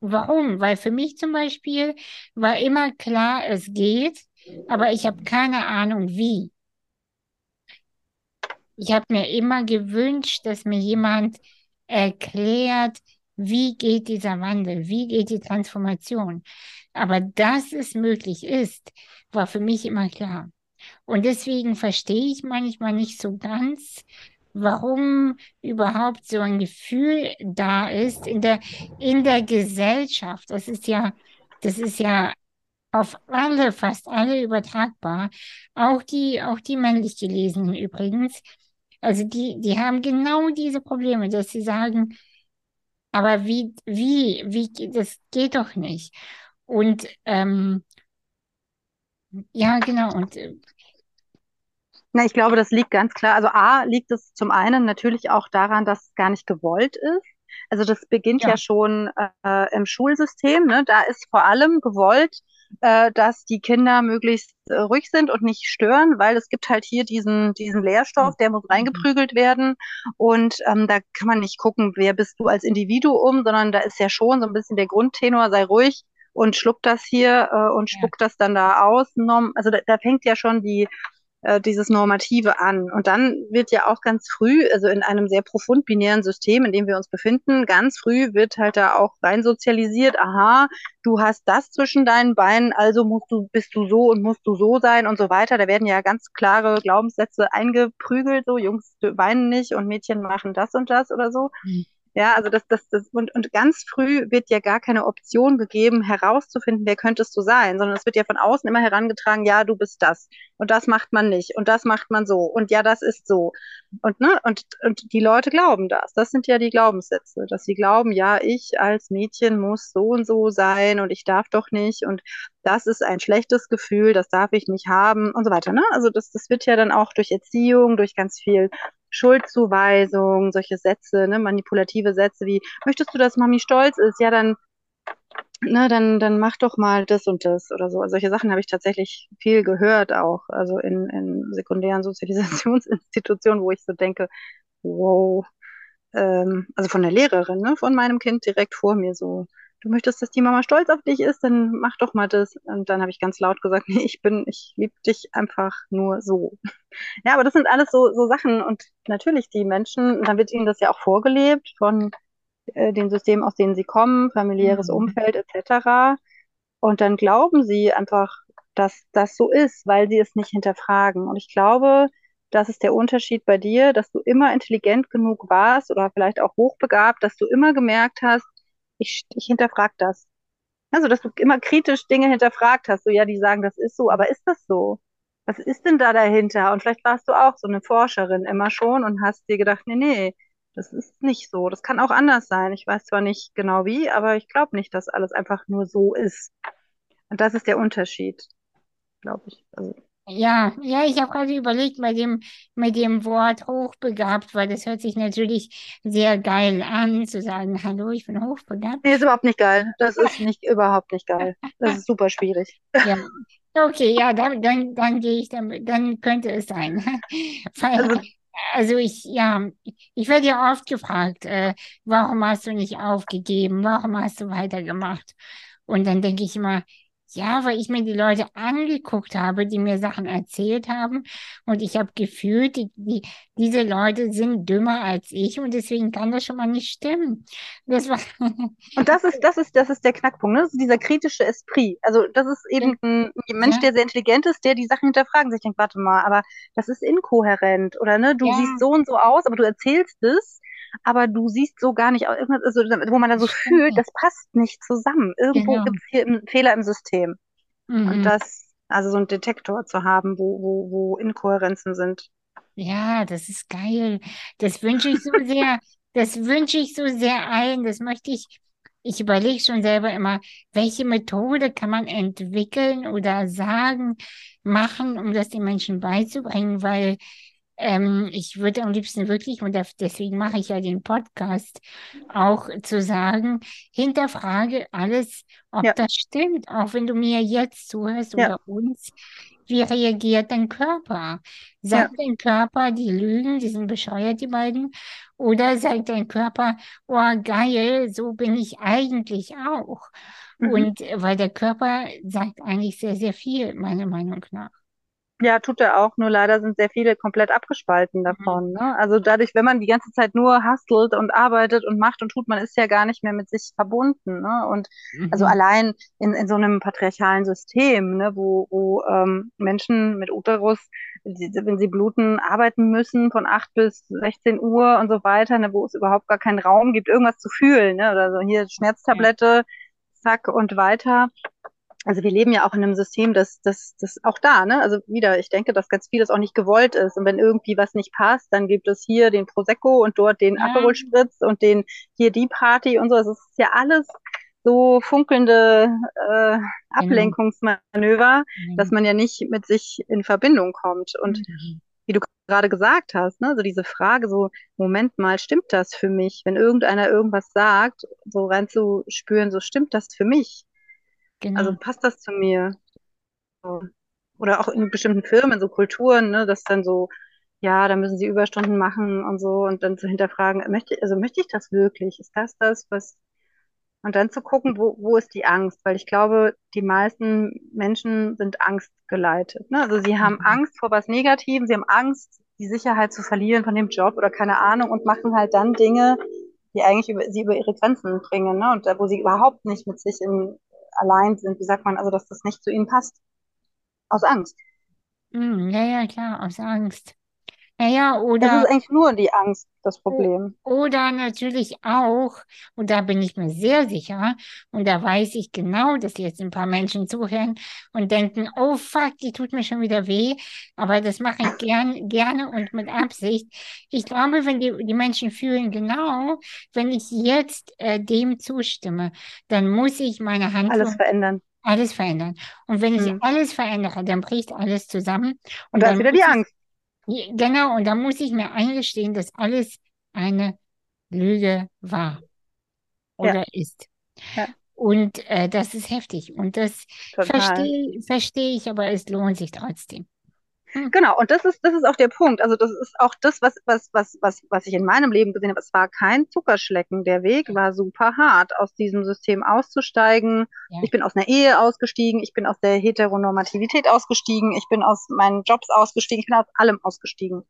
warum? Weil für mich zum Beispiel war immer klar, es geht, aber ich habe keine Ahnung wie. Ich habe mir immer gewünscht, dass mir jemand erklärt, wie geht dieser Wandel, wie geht die Transformation. Aber dass es möglich ist, war für mich immer klar. Und deswegen verstehe ich manchmal nicht so ganz, warum überhaupt so ein Gefühl da ist in der, in der Gesellschaft. Das ist ja, das ist ja auf alle, fast alle übertragbar. Auch die, auch die männlich Gelesenen übrigens. Also die, die haben genau diese Probleme, dass sie sagen, aber wie, wie, wie, das geht doch nicht. Und ähm, ja, genau. Und äh, Na, ich glaube, das liegt ganz klar. Also A, liegt es zum einen natürlich auch daran, dass es gar nicht gewollt ist. Also das beginnt ja ja, schon äh, im Schulsystem. Ne? Da ist vor allem gewollt, äh, dass die Kinder möglichst äh, ruhig sind und nicht stören, weil es gibt halt hier diesen, diesen Lehrstoff, der muss reingeprügelt werden. Und ähm, da kann man nicht gucken, wer bist du als Individuum, sondern da ist ja schon so ein bisschen der Grundtenor, sei ruhig und schluck das hier äh, und ja, spuck das dann da aus. Also da, da fängt ja schon die äh, dieses Normative an. Und dann wird ja auch ganz früh, also in einem sehr profund binären System, in dem wir uns befinden, ganz früh wird halt da auch rein sozialisiert, aha, du hast das zwischen deinen Beinen, also musst du, bist du so und musst du so sein und so weiter. Da werden ja ganz klare Glaubenssätze eingeprügelt, so Jungs weinen nicht und Mädchen machen das und das oder so. Mhm. Ja, also das, das, das, und, und ganz früh wird ja gar keine Option gegeben, herauszufinden, wer könntest du sein, sondern es wird ja von außen immer herangetragen, ja, du bist das. Und das macht man nicht. Und das macht man so. Und ja, das ist so. Und, ne, und, und die Leute glauben das. Das sind ja die Glaubenssätze, dass sie glauben, ja, ich als Mädchen muss so und so sein und ich darf doch nicht. Und das ist ein schlechtes Gefühl, das darf ich nicht haben und so weiter. Ne? Also das, das wird ja dann auch durch Erziehung, durch ganz viel Schuldzuweisung, solche Sätze, ne, manipulative Sätze wie, möchtest du, dass Mami stolz ist? Ja, dann, ne, dann, dann mach doch mal das und das oder so. Also solche Sachen habe ich tatsächlich viel gehört auch, also in, in sekundären Sozialisationsinstitutionen, wo ich so denke, wow, ähm, also von der Lehrerin, ne, von meinem Kind direkt vor mir so. Du möchtest, dass die Mama stolz auf dich ist, dann mach doch mal das. Und dann habe ich ganz laut gesagt, nee, ich bin, ich liebe dich einfach nur so. Ja, aber das sind alles so, so Sachen und natürlich die Menschen, dann wird ihnen das ja auch vorgelebt von äh, den Systemen, aus denen sie kommen, familiäres Mhm. Umfeld etc. Und dann glauben sie einfach, dass das so ist, weil sie es nicht hinterfragen. Und ich glaube, das ist der Unterschied bei dir, dass du immer intelligent genug warst oder vielleicht auch hochbegabt, dass du immer gemerkt hast, ich, ich hinterfrag das. Also, dass du immer kritisch Dinge hinterfragt hast. So, ja, die sagen, das ist so, aber ist das so? Was ist denn da dahinter? Und vielleicht warst du auch so eine Forscherin immer schon und hast dir gedacht, nee, nee, das ist nicht so. Das kann auch anders sein. Ich weiß zwar nicht genau wie, aber ich glaube nicht, dass alles einfach nur so ist. Und das ist der Unterschied, glaube ich. Also, Ja, ja, ich habe gerade überlegt mit dem, mit dem Wort hochbegabt, weil das hört sich natürlich sehr geil an, zu sagen, hallo, ich bin hochbegabt. nee, ist überhaupt nicht geil. Das ist nicht, überhaupt nicht geil. Das ist super schwierig. Ja, okay, ja, dann, dann, dann gehe ich damit, dann könnte es sein. Weil, Also, also ich, ja, ich werde ja oft gefragt, äh, warum hast du nicht aufgegeben? Warum hast du weitergemacht? Und dann denke ich immer, ja, weil ich mir die Leute angeguckt habe, die mir Sachen erzählt haben und ich habe gefühlt, die, die, diese Leute sind dümmer als ich und deswegen kann das schon mal nicht stimmen. Das war, Und das ist, das ist, das ist der Knackpunkt, ne? Das ist dieser kritische Esprit. Also das ist eben ein Mensch, ja, der sehr intelligent ist, der die Sachen hinterfragen sich denkt, warte mal, aber das ist inkohärent. Oder ne, du ja, siehst so und so aus, aber du erzählst es, aber du siehst so gar nicht. Irgendwas, also, wo man dann so fühlt, das passt nicht zusammen. Irgendwo Genau. gibt es hier einen Fehler im System. Und Mhm. das, also so einen Detektor zu haben, wo, wo, wo Inkohärenzen sind. Ja, das ist geil. Das wünsche ich so sehr. Das wünsche ich so sehr allen. Das möchte ich. Ich überlege schon selber immer, welche Methode kann man entwickeln oder sagen, machen, um das den Menschen beizubringen, weil ähm, ich würde am liebsten wirklich, und deswegen mache ich ja den Podcast, auch zu sagen, hinterfrage alles, ob Ja, das stimmt, auch wenn du mir jetzt zuhörst ja, oder uns. Wie reagiert dein Körper? ja. Sagt dein Körper, die lügen, die sind bescheuert, die beiden? Oder sagt dein Körper, oh geil, so bin ich eigentlich auch? Mhm. Und äh, weil der Körper sagt eigentlich sehr, sehr viel, meiner Meinung nach. Ja, tut er auch, nur leider sind sehr viele komplett abgespalten Mhm. davon, ne? Also dadurch, wenn man die ganze Zeit nur hustelt und arbeitet und macht und tut, man ist ja gar nicht mehr mit sich verbunden, ne? Und also Mhm. allein in, in so einem patriarchalen System, ne, wo, wo ähm, Menschen mit Uterus, die, wenn sie bluten, arbeiten müssen von 8 bis 16 Uhr und so weiter, ne, wo es überhaupt gar keinen Raum gibt, irgendwas zu fühlen, ne? Oder so hier Ja, Schmerztablette, zack und weiter. Also wir leben ja auch in einem System, das, das, das auch da, ne? Also wieder, ich denke, dass ganz vieles auch nicht gewollt ist. Und wenn irgendwie was nicht passt, dann gibt es hier den Prosecco und dort den ja, Aperol Spritz und den hier die Party und so. Also es ist ja alles so funkelnde äh, genau. Ablenkungsmanöver, dass Mhm. man ja nicht mit sich in Verbindung kommt. Und Mhm. wie du gerade gesagt hast, ne, so diese Frage, so, Moment mal, stimmt das für mich? Wenn irgendeiner irgendwas sagt, so reinzuspüren, so stimmt das für mich? Also Genau. passt das zu mir? Oder auch in bestimmten Firmen, so Kulturen, ne, dass dann so, ja, da müssen sie Überstunden machen und so und dann zu hinterfragen, möchte, also möchte ich das wirklich? Ist das das, was, und dann zu gucken, wo, wo ist die Angst? Weil ich glaube, die meisten Menschen sind angstgeleitet, ne? Also sie haben Mhm. Angst vor was Negativem, sie haben Angst, die Sicherheit zu verlieren von dem Job oder keine Ahnung und machen halt dann Dinge, die eigentlich über, sie über ihre Grenzen bringen, ne? Und da, wo sie überhaupt nicht mit sich in, allein sind, wie sagt man, also dass das nicht zu ihnen passt, aus Angst. Mhm. Ja, ja, klar, aus Angst. Naja, Es ist oder eigentlich nur die Angst das Problem. Oder natürlich auch, und da bin ich mir sehr sicher, und da weiß ich genau, dass jetzt ein paar Menschen zuhören und denken, oh fuck, die tut mir schon wieder weh, aber das mache ich gern, gerne und mit Absicht. Ich glaube, wenn die, die Menschen fühlen, genau, wenn ich jetzt äh, dem zustimme, dann muss ich meine Alles Handlung verändern. alles verändern. Und wenn ich Hm. alles verändere, dann bricht alles zusammen Und und da ist dann wieder die Angst. Ja, Genau, und da muss ich mir eingestehen, dass alles eine Lüge war Ja, oder ist. ja, Und äh, das ist heftig. Und das verstehe verstehe ich, aber es lohnt sich trotzdem. Hm, Genau, und das ist, das ist auch der Punkt. Also das ist auch das, was, was, was, was, was ich in meinem Leben gesehen habe. Es war kein Zuckerschlecken. Der Weg war super hart, aus diesem System auszusteigen. ja. Ich bin aus einer Ehe ausgestiegen, ich bin aus der Heteronormativität ausgestiegen, ich bin aus meinen Jobs ausgestiegen, ich bin aus allem ausgestiegen.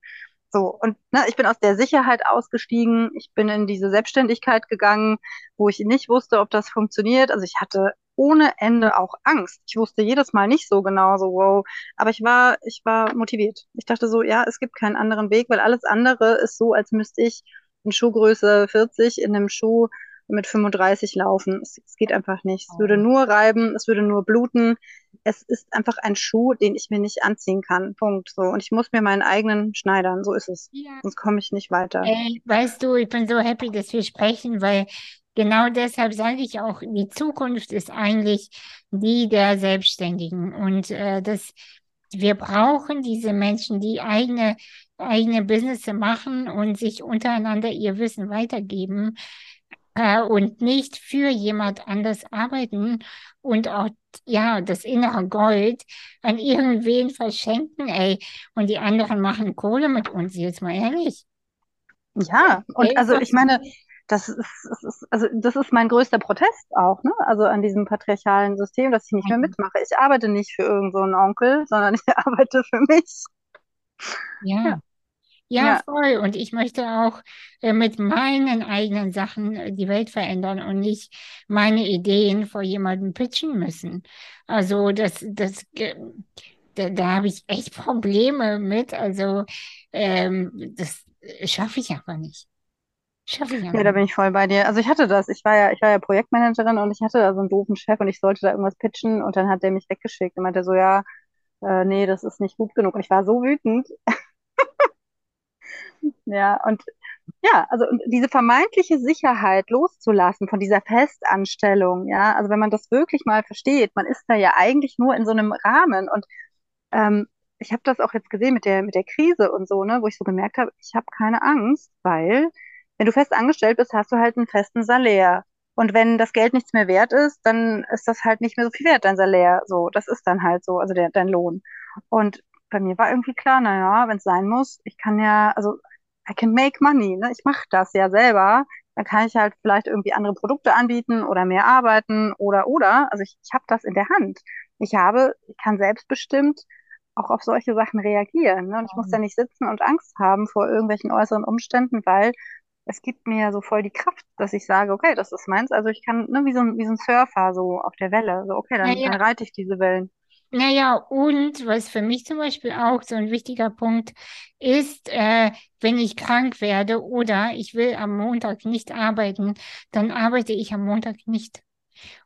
So, und ne, ich bin aus der Sicherheit ausgestiegen, ich bin in diese Selbstständigkeit gegangen, wo ich nicht wusste, ob das funktioniert. Also ich hatte ohne Ende auch Angst. Ich wusste jedes Mal nicht so genau, so wow, aber ich war, ich war motiviert. Ich dachte so, ja, es gibt keinen anderen Weg, weil alles andere ist so, als müsste ich in Schuhgröße 40 in einem Schuh mit 35 laufen. Es, es geht einfach nicht. Es würde Oh. nur reiben, es würde nur bluten. Es ist einfach ein Schuh, den ich mir nicht anziehen kann. Punkt. So. Und ich muss mir meinen eigenen schneidern. So ist es. Ja. Sonst komme ich nicht weiter. Ey, weißt du, ich bin so happy, dass wir sprechen, weil genau deshalb sage ich auch, die Zukunft ist eigentlich die der Selbstständigen. Und äh, das, wir brauchen diese Menschen, die eigene, eigene Business machen und sich untereinander ihr Wissen weitergeben äh, und nicht für jemand anders arbeiten und auch ja das innere Gold an irgendwen verschenken, ey, und die anderen machen Kohle mit uns, jetzt mal ehrlich. Ja, und also ich meine, das ist, das ist, also das ist mein größter Protest auch, ne? Also an diesem patriarchalen System, dass ich nicht mehr Mhm. mitmache. Ich arbeite nicht für irgend so Onkel, sondern ich arbeite für mich. Ja. Ja, Ja. voll. Und ich möchte auch äh, mit meinen eigenen Sachen äh, die Welt verändern und nicht meine Ideen vor jemandem pitchen müssen. Also das, das, äh, da, da habe ich echt Probleme mit. Also ähm, das schaffe ich einfach nicht. Schaffe ich Ja, da bin ich voll bei dir. Also ich hatte das. Ich war ja, ich war ja Projektmanagerin und ich hatte da so einen doofen Chef und ich sollte da irgendwas pitchen und dann hat der mich weggeschickt und meinte so, ja, äh, nee, das ist nicht gut genug. Und ich war so wütend. Ja, und ja, also und diese vermeintliche Sicherheit loszulassen von dieser Festanstellung, ja, also wenn man das wirklich mal versteht, man ist da ja eigentlich nur in so einem Rahmen und ähm, ich habe das auch jetzt gesehen mit der mit der Krise und so, ne, wo ich so gemerkt habe, ich habe keine Angst, weil wenn du fest angestellt bist, hast du halt einen festen Salär. Und wenn das Geld nichts mehr wert ist, dann ist das halt nicht mehr so viel wert, dein Salär. So, das ist dann halt so, also der, dein Lohn. Und bei mir war irgendwie klar, naja, wenn es sein muss, ich kann ja, also I can make money, ne? Ich mache das ja selber. Dann kann ich halt vielleicht irgendwie andere Produkte anbieten oder mehr arbeiten oder oder. Also ich, ich habe das in der Hand. Ich habe, ich kann selbstbestimmt auch auf solche Sachen reagieren. Ne? Und ich muss da nicht sitzen und Angst haben vor irgendwelchen äußeren Umständen, weil es gibt mir ja so voll die Kraft, dass ich sage, okay, das ist meins. Also ich kann, ne, wie so ein, wie so ein Surfer so auf der Welle. So, okay, dann, Naja, dann reite ich diese Wellen. Naja, und was für mich zum Beispiel auch so ein wichtiger Punkt ist, äh, wenn ich krank werde oder ich will am Montag nicht arbeiten, dann arbeite ich am Montag nicht.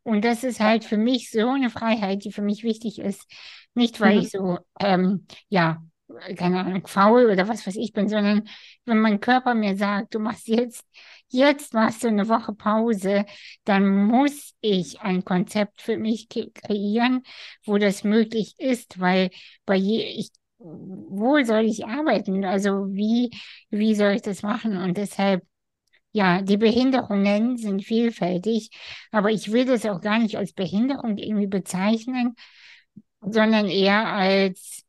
Und das ist halt für mich so eine Freiheit, die für mich wichtig ist. Nicht, weil Mhm. ich so, ähm, ja, keine Ahnung, faul oder was weiß ich bin, sondern wenn mein Körper mir sagt, du machst jetzt, jetzt machst du eine Woche Pause, dann muss ich ein Konzept für mich kreieren, wo das möglich ist, weil bei je, ich, wo soll ich arbeiten? Also wie, wie soll ich das machen? Und deshalb ja, die Behinderungen sind vielfältig, aber ich will das auch gar nicht als Behinderung irgendwie bezeichnen, sondern eher als,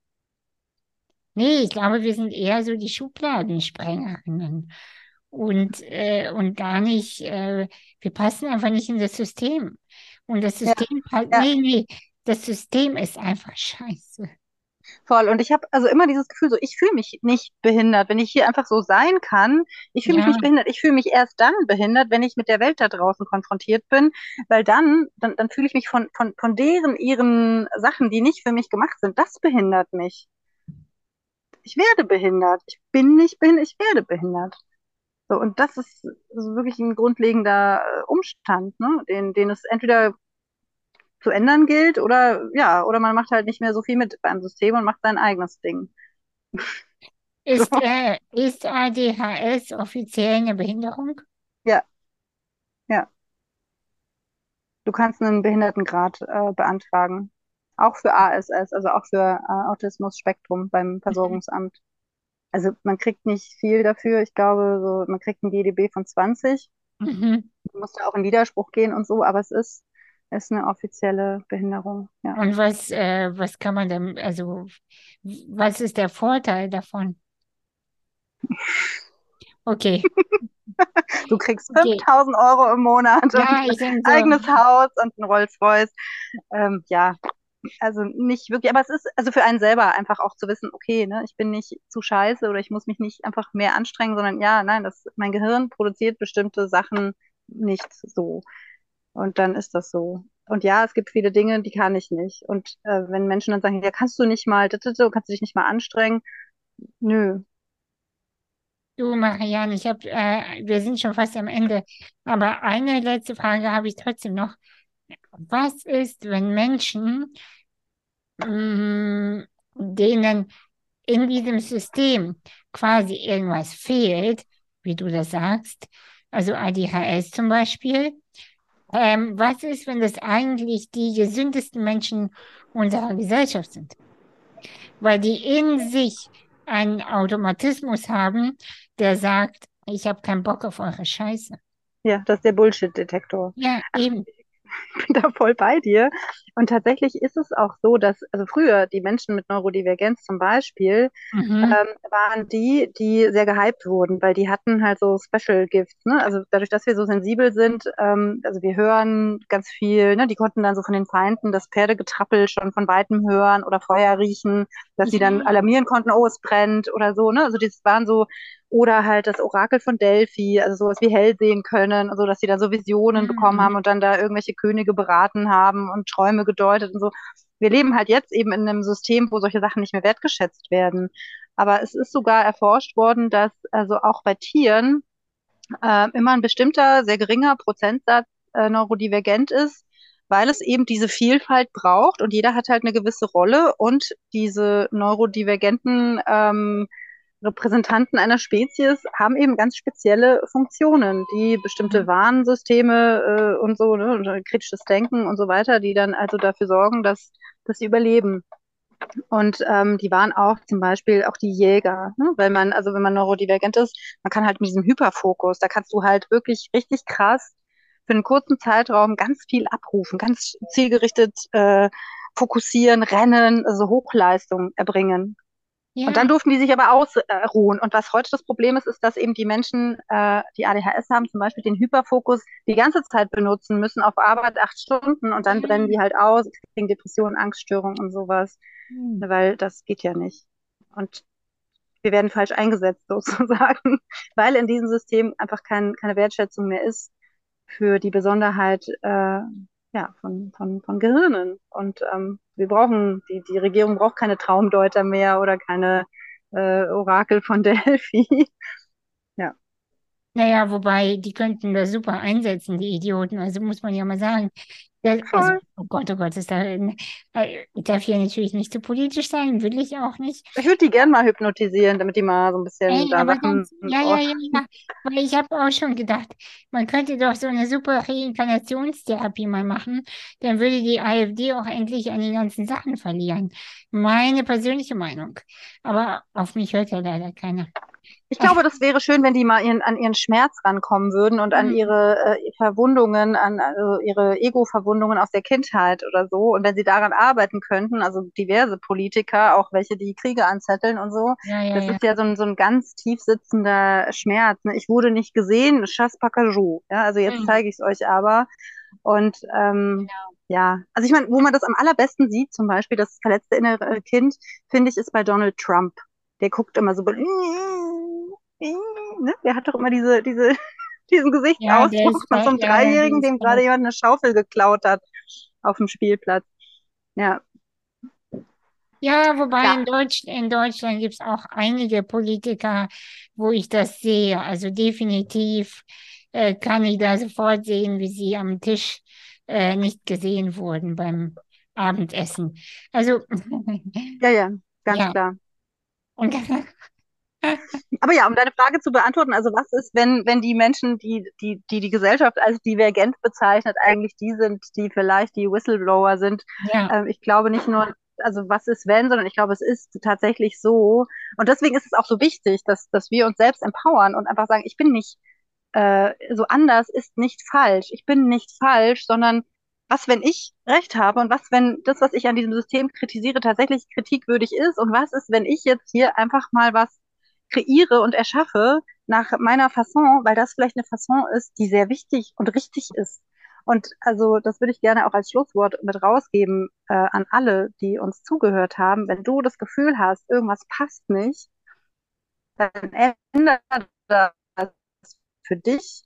nee, ich glaube, wir sind eher so die Schubladensprengerinnen und, äh, und gar nicht, äh, wir passen einfach nicht in das System. Und das Ja, System, pa- ja. nee, nee, das System ist einfach scheiße. Voll. Und ich habe also immer dieses Gefühl, so ich fühle mich nicht behindert, wenn ich hier einfach so sein kann. Ich fühle mich Ja, nicht behindert. Ich fühle mich erst dann behindert, wenn ich mit der Welt da draußen konfrontiert bin, weil dann, dann, dann fühle ich mich von, von, von deren, ihren Sachen, die nicht für mich gemacht sind, das behindert mich. Ich werde behindert. Ich bin nicht behindert, ich werde behindert. So, und das ist so wirklich ein grundlegender äh, Umstand, ne? Den, den es entweder zu ändern gilt oder ja, oder man macht halt nicht mehr so viel mit beim System und macht sein eigenes Ding. So. ist, äh, ist ADHS offiziell eine Behinderung? Ja, ja. Du kannst einen Behindertengrad äh, beantragen. Auch für ASS, also auch für äh, Autismus-Spektrum beim Mhm. Versorgungsamt. Also man kriegt nicht viel dafür. Ich glaube, so, man kriegt ein GDB von 20. Mhm. Du musst ja auch in Widerspruch gehen und so, aber es ist, ist eine offizielle Behinderung. Ja. Und was, äh, was kann man denn, also, was ist der Vorteil davon? Okay, Du kriegst okay. 5000 Euro im Monat und Ja, ein ich denke so, eigenes Haus und ein Rolls-Royce. Ähm, ja, also nicht wirklich, aber es ist also für einen selber einfach auch zu wissen, okay, ne, ich bin nicht zu scheiße oder ich muss mich nicht einfach mehr anstrengen, sondern ja, nein, das, mein Gehirn produziert bestimmte Sachen nicht so. Und dann ist das so. Und ja, es gibt viele Dinge, die kann ich nicht. Und äh, wenn Menschen dann sagen, ja, kannst du nicht mal, kannst du dich nicht mal anstrengen? Nö. Du, Marianne, ich hab, äh, wir sind schon fast am Ende, aber eine letzte Frage habe ich trotzdem noch. Was ist, wenn Menschen, mh, mm, denen in diesem System quasi irgendwas fehlt, wie du das sagst, also ADHS zum Beispiel, ähm, was ist, wenn das eigentlich die gesündesten Menschen unserer Gesellschaft sind? Weil die in sich einen Automatismus haben, der sagt, ich habe keinen Bock auf eure Scheiße. Ja, das ist der Bullshit-Detektor. Ja, eben. Bin da voll bei dir. Und tatsächlich ist es auch so, dass, also früher die Menschen mit Neurodivergenz zum Beispiel, mhm. ähm, waren die, die sehr gehypt wurden, weil die hatten halt so Special Gifts. Ne? Also dadurch, dass wir so sensibel sind, ähm, also wir hören ganz viel, ne? die konnten dann so von den Feinden das Pferdegetrappel schon von weitem hören oder Feuer riechen, dass mhm. sie dann mhm. alarmieren konnten, oh, es brennt oder so. Ne? Also das waren so oder halt das Orakel von Delphi, also sowas wie hell sehen können, also dass sie dann so Visionen mhm. bekommen haben und dann da irgendwelche Könige beraten haben und Träume gedeutet und so. Wir leben halt jetzt eben in einem System, wo solche Sachen nicht mehr wertgeschätzt werden. Aber es ist sogar erforscht worden, dass also auch bei Tieren äh, immer ein bestimmter, sehr geringer Prozentsatz äh, neurodivergent ist, weil es eben diese Vielfalt braucht und jeder hat halt eine gewisse Rolle und diese neurodivergenten ähm, Repräsentanten einer Spezies haben eben ganz spezielle Funktionen, die bestimmte mhm. Warnsysteme äh, und so, ne, und kritisches Denken und so weiter, die dann also dafür sorgen, dass, dass sie überleben. Und ähm, die waren auch zum Beispiel auch die Jäger, ne? weil man, also wenn man neurodivergent ist, man kann halt mit diesem Hyperfokus, da kannst du halt wirklich richtig krass für einen kurzen Zeitraum ganz viel abrufen, ganz zielgerichtet äh, fokussieren, rennen, also Hochleistung erbringen. Ja. Und dann durften die sich aber ausruhen. Und was heute das Problem ist, ist, dass eben die Menschen, äh, die ADHS haben, zum Beispiel den Hyperfokus die ganze Zeit benutzen müssen auf Arbeit acht Stunden und dann mhm. brennen die halt aus, kriegen Depressionen, Angststörungen und sowas, mhm. weil das geht ja nicht. Und wir werden falsch eingesetzt sozusagen, weil in diesem System einfach kein, keine Wertschätzung mehr ist für die Besonderheit äh, ja, von, von, von Gehirnen. Und ähm, wir brauchen, die, die Regierung braucht keine Traumdeuter mehr oder keine äh, Orakel von Delphi. ja. Naja, wobei, die könnten das super einsetzen, die Idioten. Also muss man ja mal sagen. Ja, also, oh Gott, oh Gott, ist da, äh, darf hier natürlich nicht zu so politisch sein, will ich auch nicht. Ich würde die gerne mal hypnotisieren, damit die mal so ein bisschen Ey, da Sachen. Ja, ja, ja, ja. Weil ich habe auch schon gedacht, man könnte doch so eine super Reinkarnationstherapie mal machen, dann würde die AfD auch endlich an den ganzen Sachen verlieren. Meine persönliche Meinung. Aber auf mich hört ja leider keiner. Ich glaube, das wäre schön, wenn die mal ihren, an ihren Schmerz rankommen würden und an mhm. ihre äh, Verwundungen, an also ihre Ego-Verwundungen aus der Kindheit oder so. Und wenn sie daran arbeiten könnten, also diverse Politiker, auch welche, die Kriege anzetteln und so, ja, ja, das ja. ist ja so ein, so ein ganz tief sitzender Schmerz. Ne? Ich wurde nicht gesehen, chasse pacajou. Ja, also jetzt mhm. zeige ich es euch aber. Und ähm, genau. ja, also ich meine, wo man das am allerbesten sieht, zum Beispiel das verletzte innere Kind, finde ich, ist bei Donald Trump. Der guckt immer so ne? Der hat doch immer diese, diese, diesen Gesichtsausdruck ja, von so einem ja, Dreijährigen, dem gerade jemand eine Schaufel geklaut hat auf dem Spielplatz. Ja. Ja, wobei ja. In, Deutsch, in Deutschland gibt es auch einige Politiker, wo ich das sehe. Also definitiv äh, kann ich da sofort sehen, wie sie am Tisch äh, nicht gesehen wurden beim Abendessen. Also. ja, ja, ganz ja. klar. Und aber ja, um deine Frage zu beantworten, also was ist, wenn, wenn die Menschen, die, die, die die Gesellschaft als divergent bezeichnet, eigentlich die sind, die vielleicht die Whistleblower sind? Ja. Ähm, ich glaube nicht nur, also was ist wenn, sondern ich glaube, es ist tatsächlich so. Und deswegen ist es auch so wichtig, dass, dass wir uns selbst empowern und einfach sagen, ich bin nicht äh, so anders, ist nicht falsch. Ich bin nicht falsch, sondern was, wenn ich recht habe und was, wenn das, was ich an diesem System kritisiere, tatsächlich kritikwürdig ist und was ist, wenn ich jetzt hier einfach mal was kreiere und erschaffe nach meiner Fasson, weil das vielleicht eine Fasson ist, die sehr wichtig und richtig ist. Und also das würde ich gerne auch als Schlusswort mit rausgeben äh, an alle, die uns zugehört haben. Wenn du das Gefühl hast, irgendwas passt nicht, dann ändere das für dich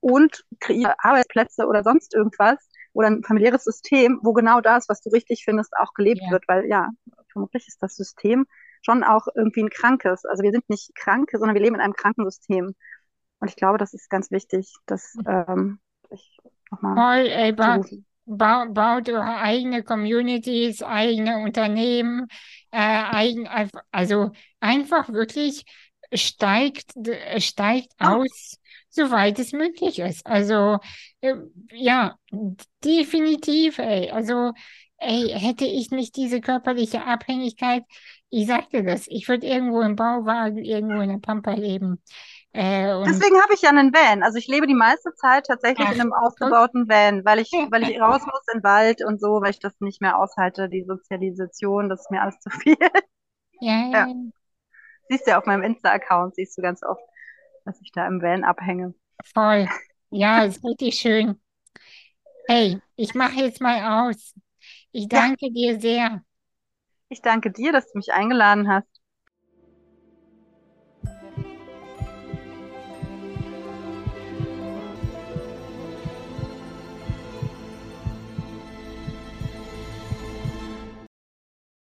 und kreiere Arbeitsplätze oder sonst irgendwas, oder ein familiäres System, wo genau das, was du richtig findest, auch gelebt Ja. wird, weil ja, vermutlich ist das System schon auch irgendwie ein krankes. Also wir sind nicht Kranke, sondern wir leben in einem kranken System. Und ich glaube, das ist ganz wichtig, das ähm, sich nochmal Voll, ey, zu ba bau, baut eure eigene Communities, eigene Unternehmen, äh, eigen, also einfach wirklich steigt, äh, steigt aus, soweit es möglich ist. Also, äh, ja, definitiv, ey. Also, ey, hätte ich nicht diese körperliche Abhängigkeit, ich sagte das, ich würde irgendwo im Bauwagen, irgendwo in der Pampa leben. Äh, Deswegen habe ich ja einen Van. Also ich lebe die meiste Zeit tatsächlich ach, in einem ausgebauten Van, weil ich, weil ich raus muss in den Wald und so, weil ich das nicht mehr aushalte, die Sozialisation, das ist mir alles zu viel. Ja, Ja, ja. siehst du ja auf meinem Insta-Account, siehst du ganz oft, dass ich da im Van abhänge. Voll. Ja, ist richtig schön. Hey, ich mache jetzt mal aus. Ich Ja, danke dir sehr. ich danke dir, dass du mich eingeladen hast.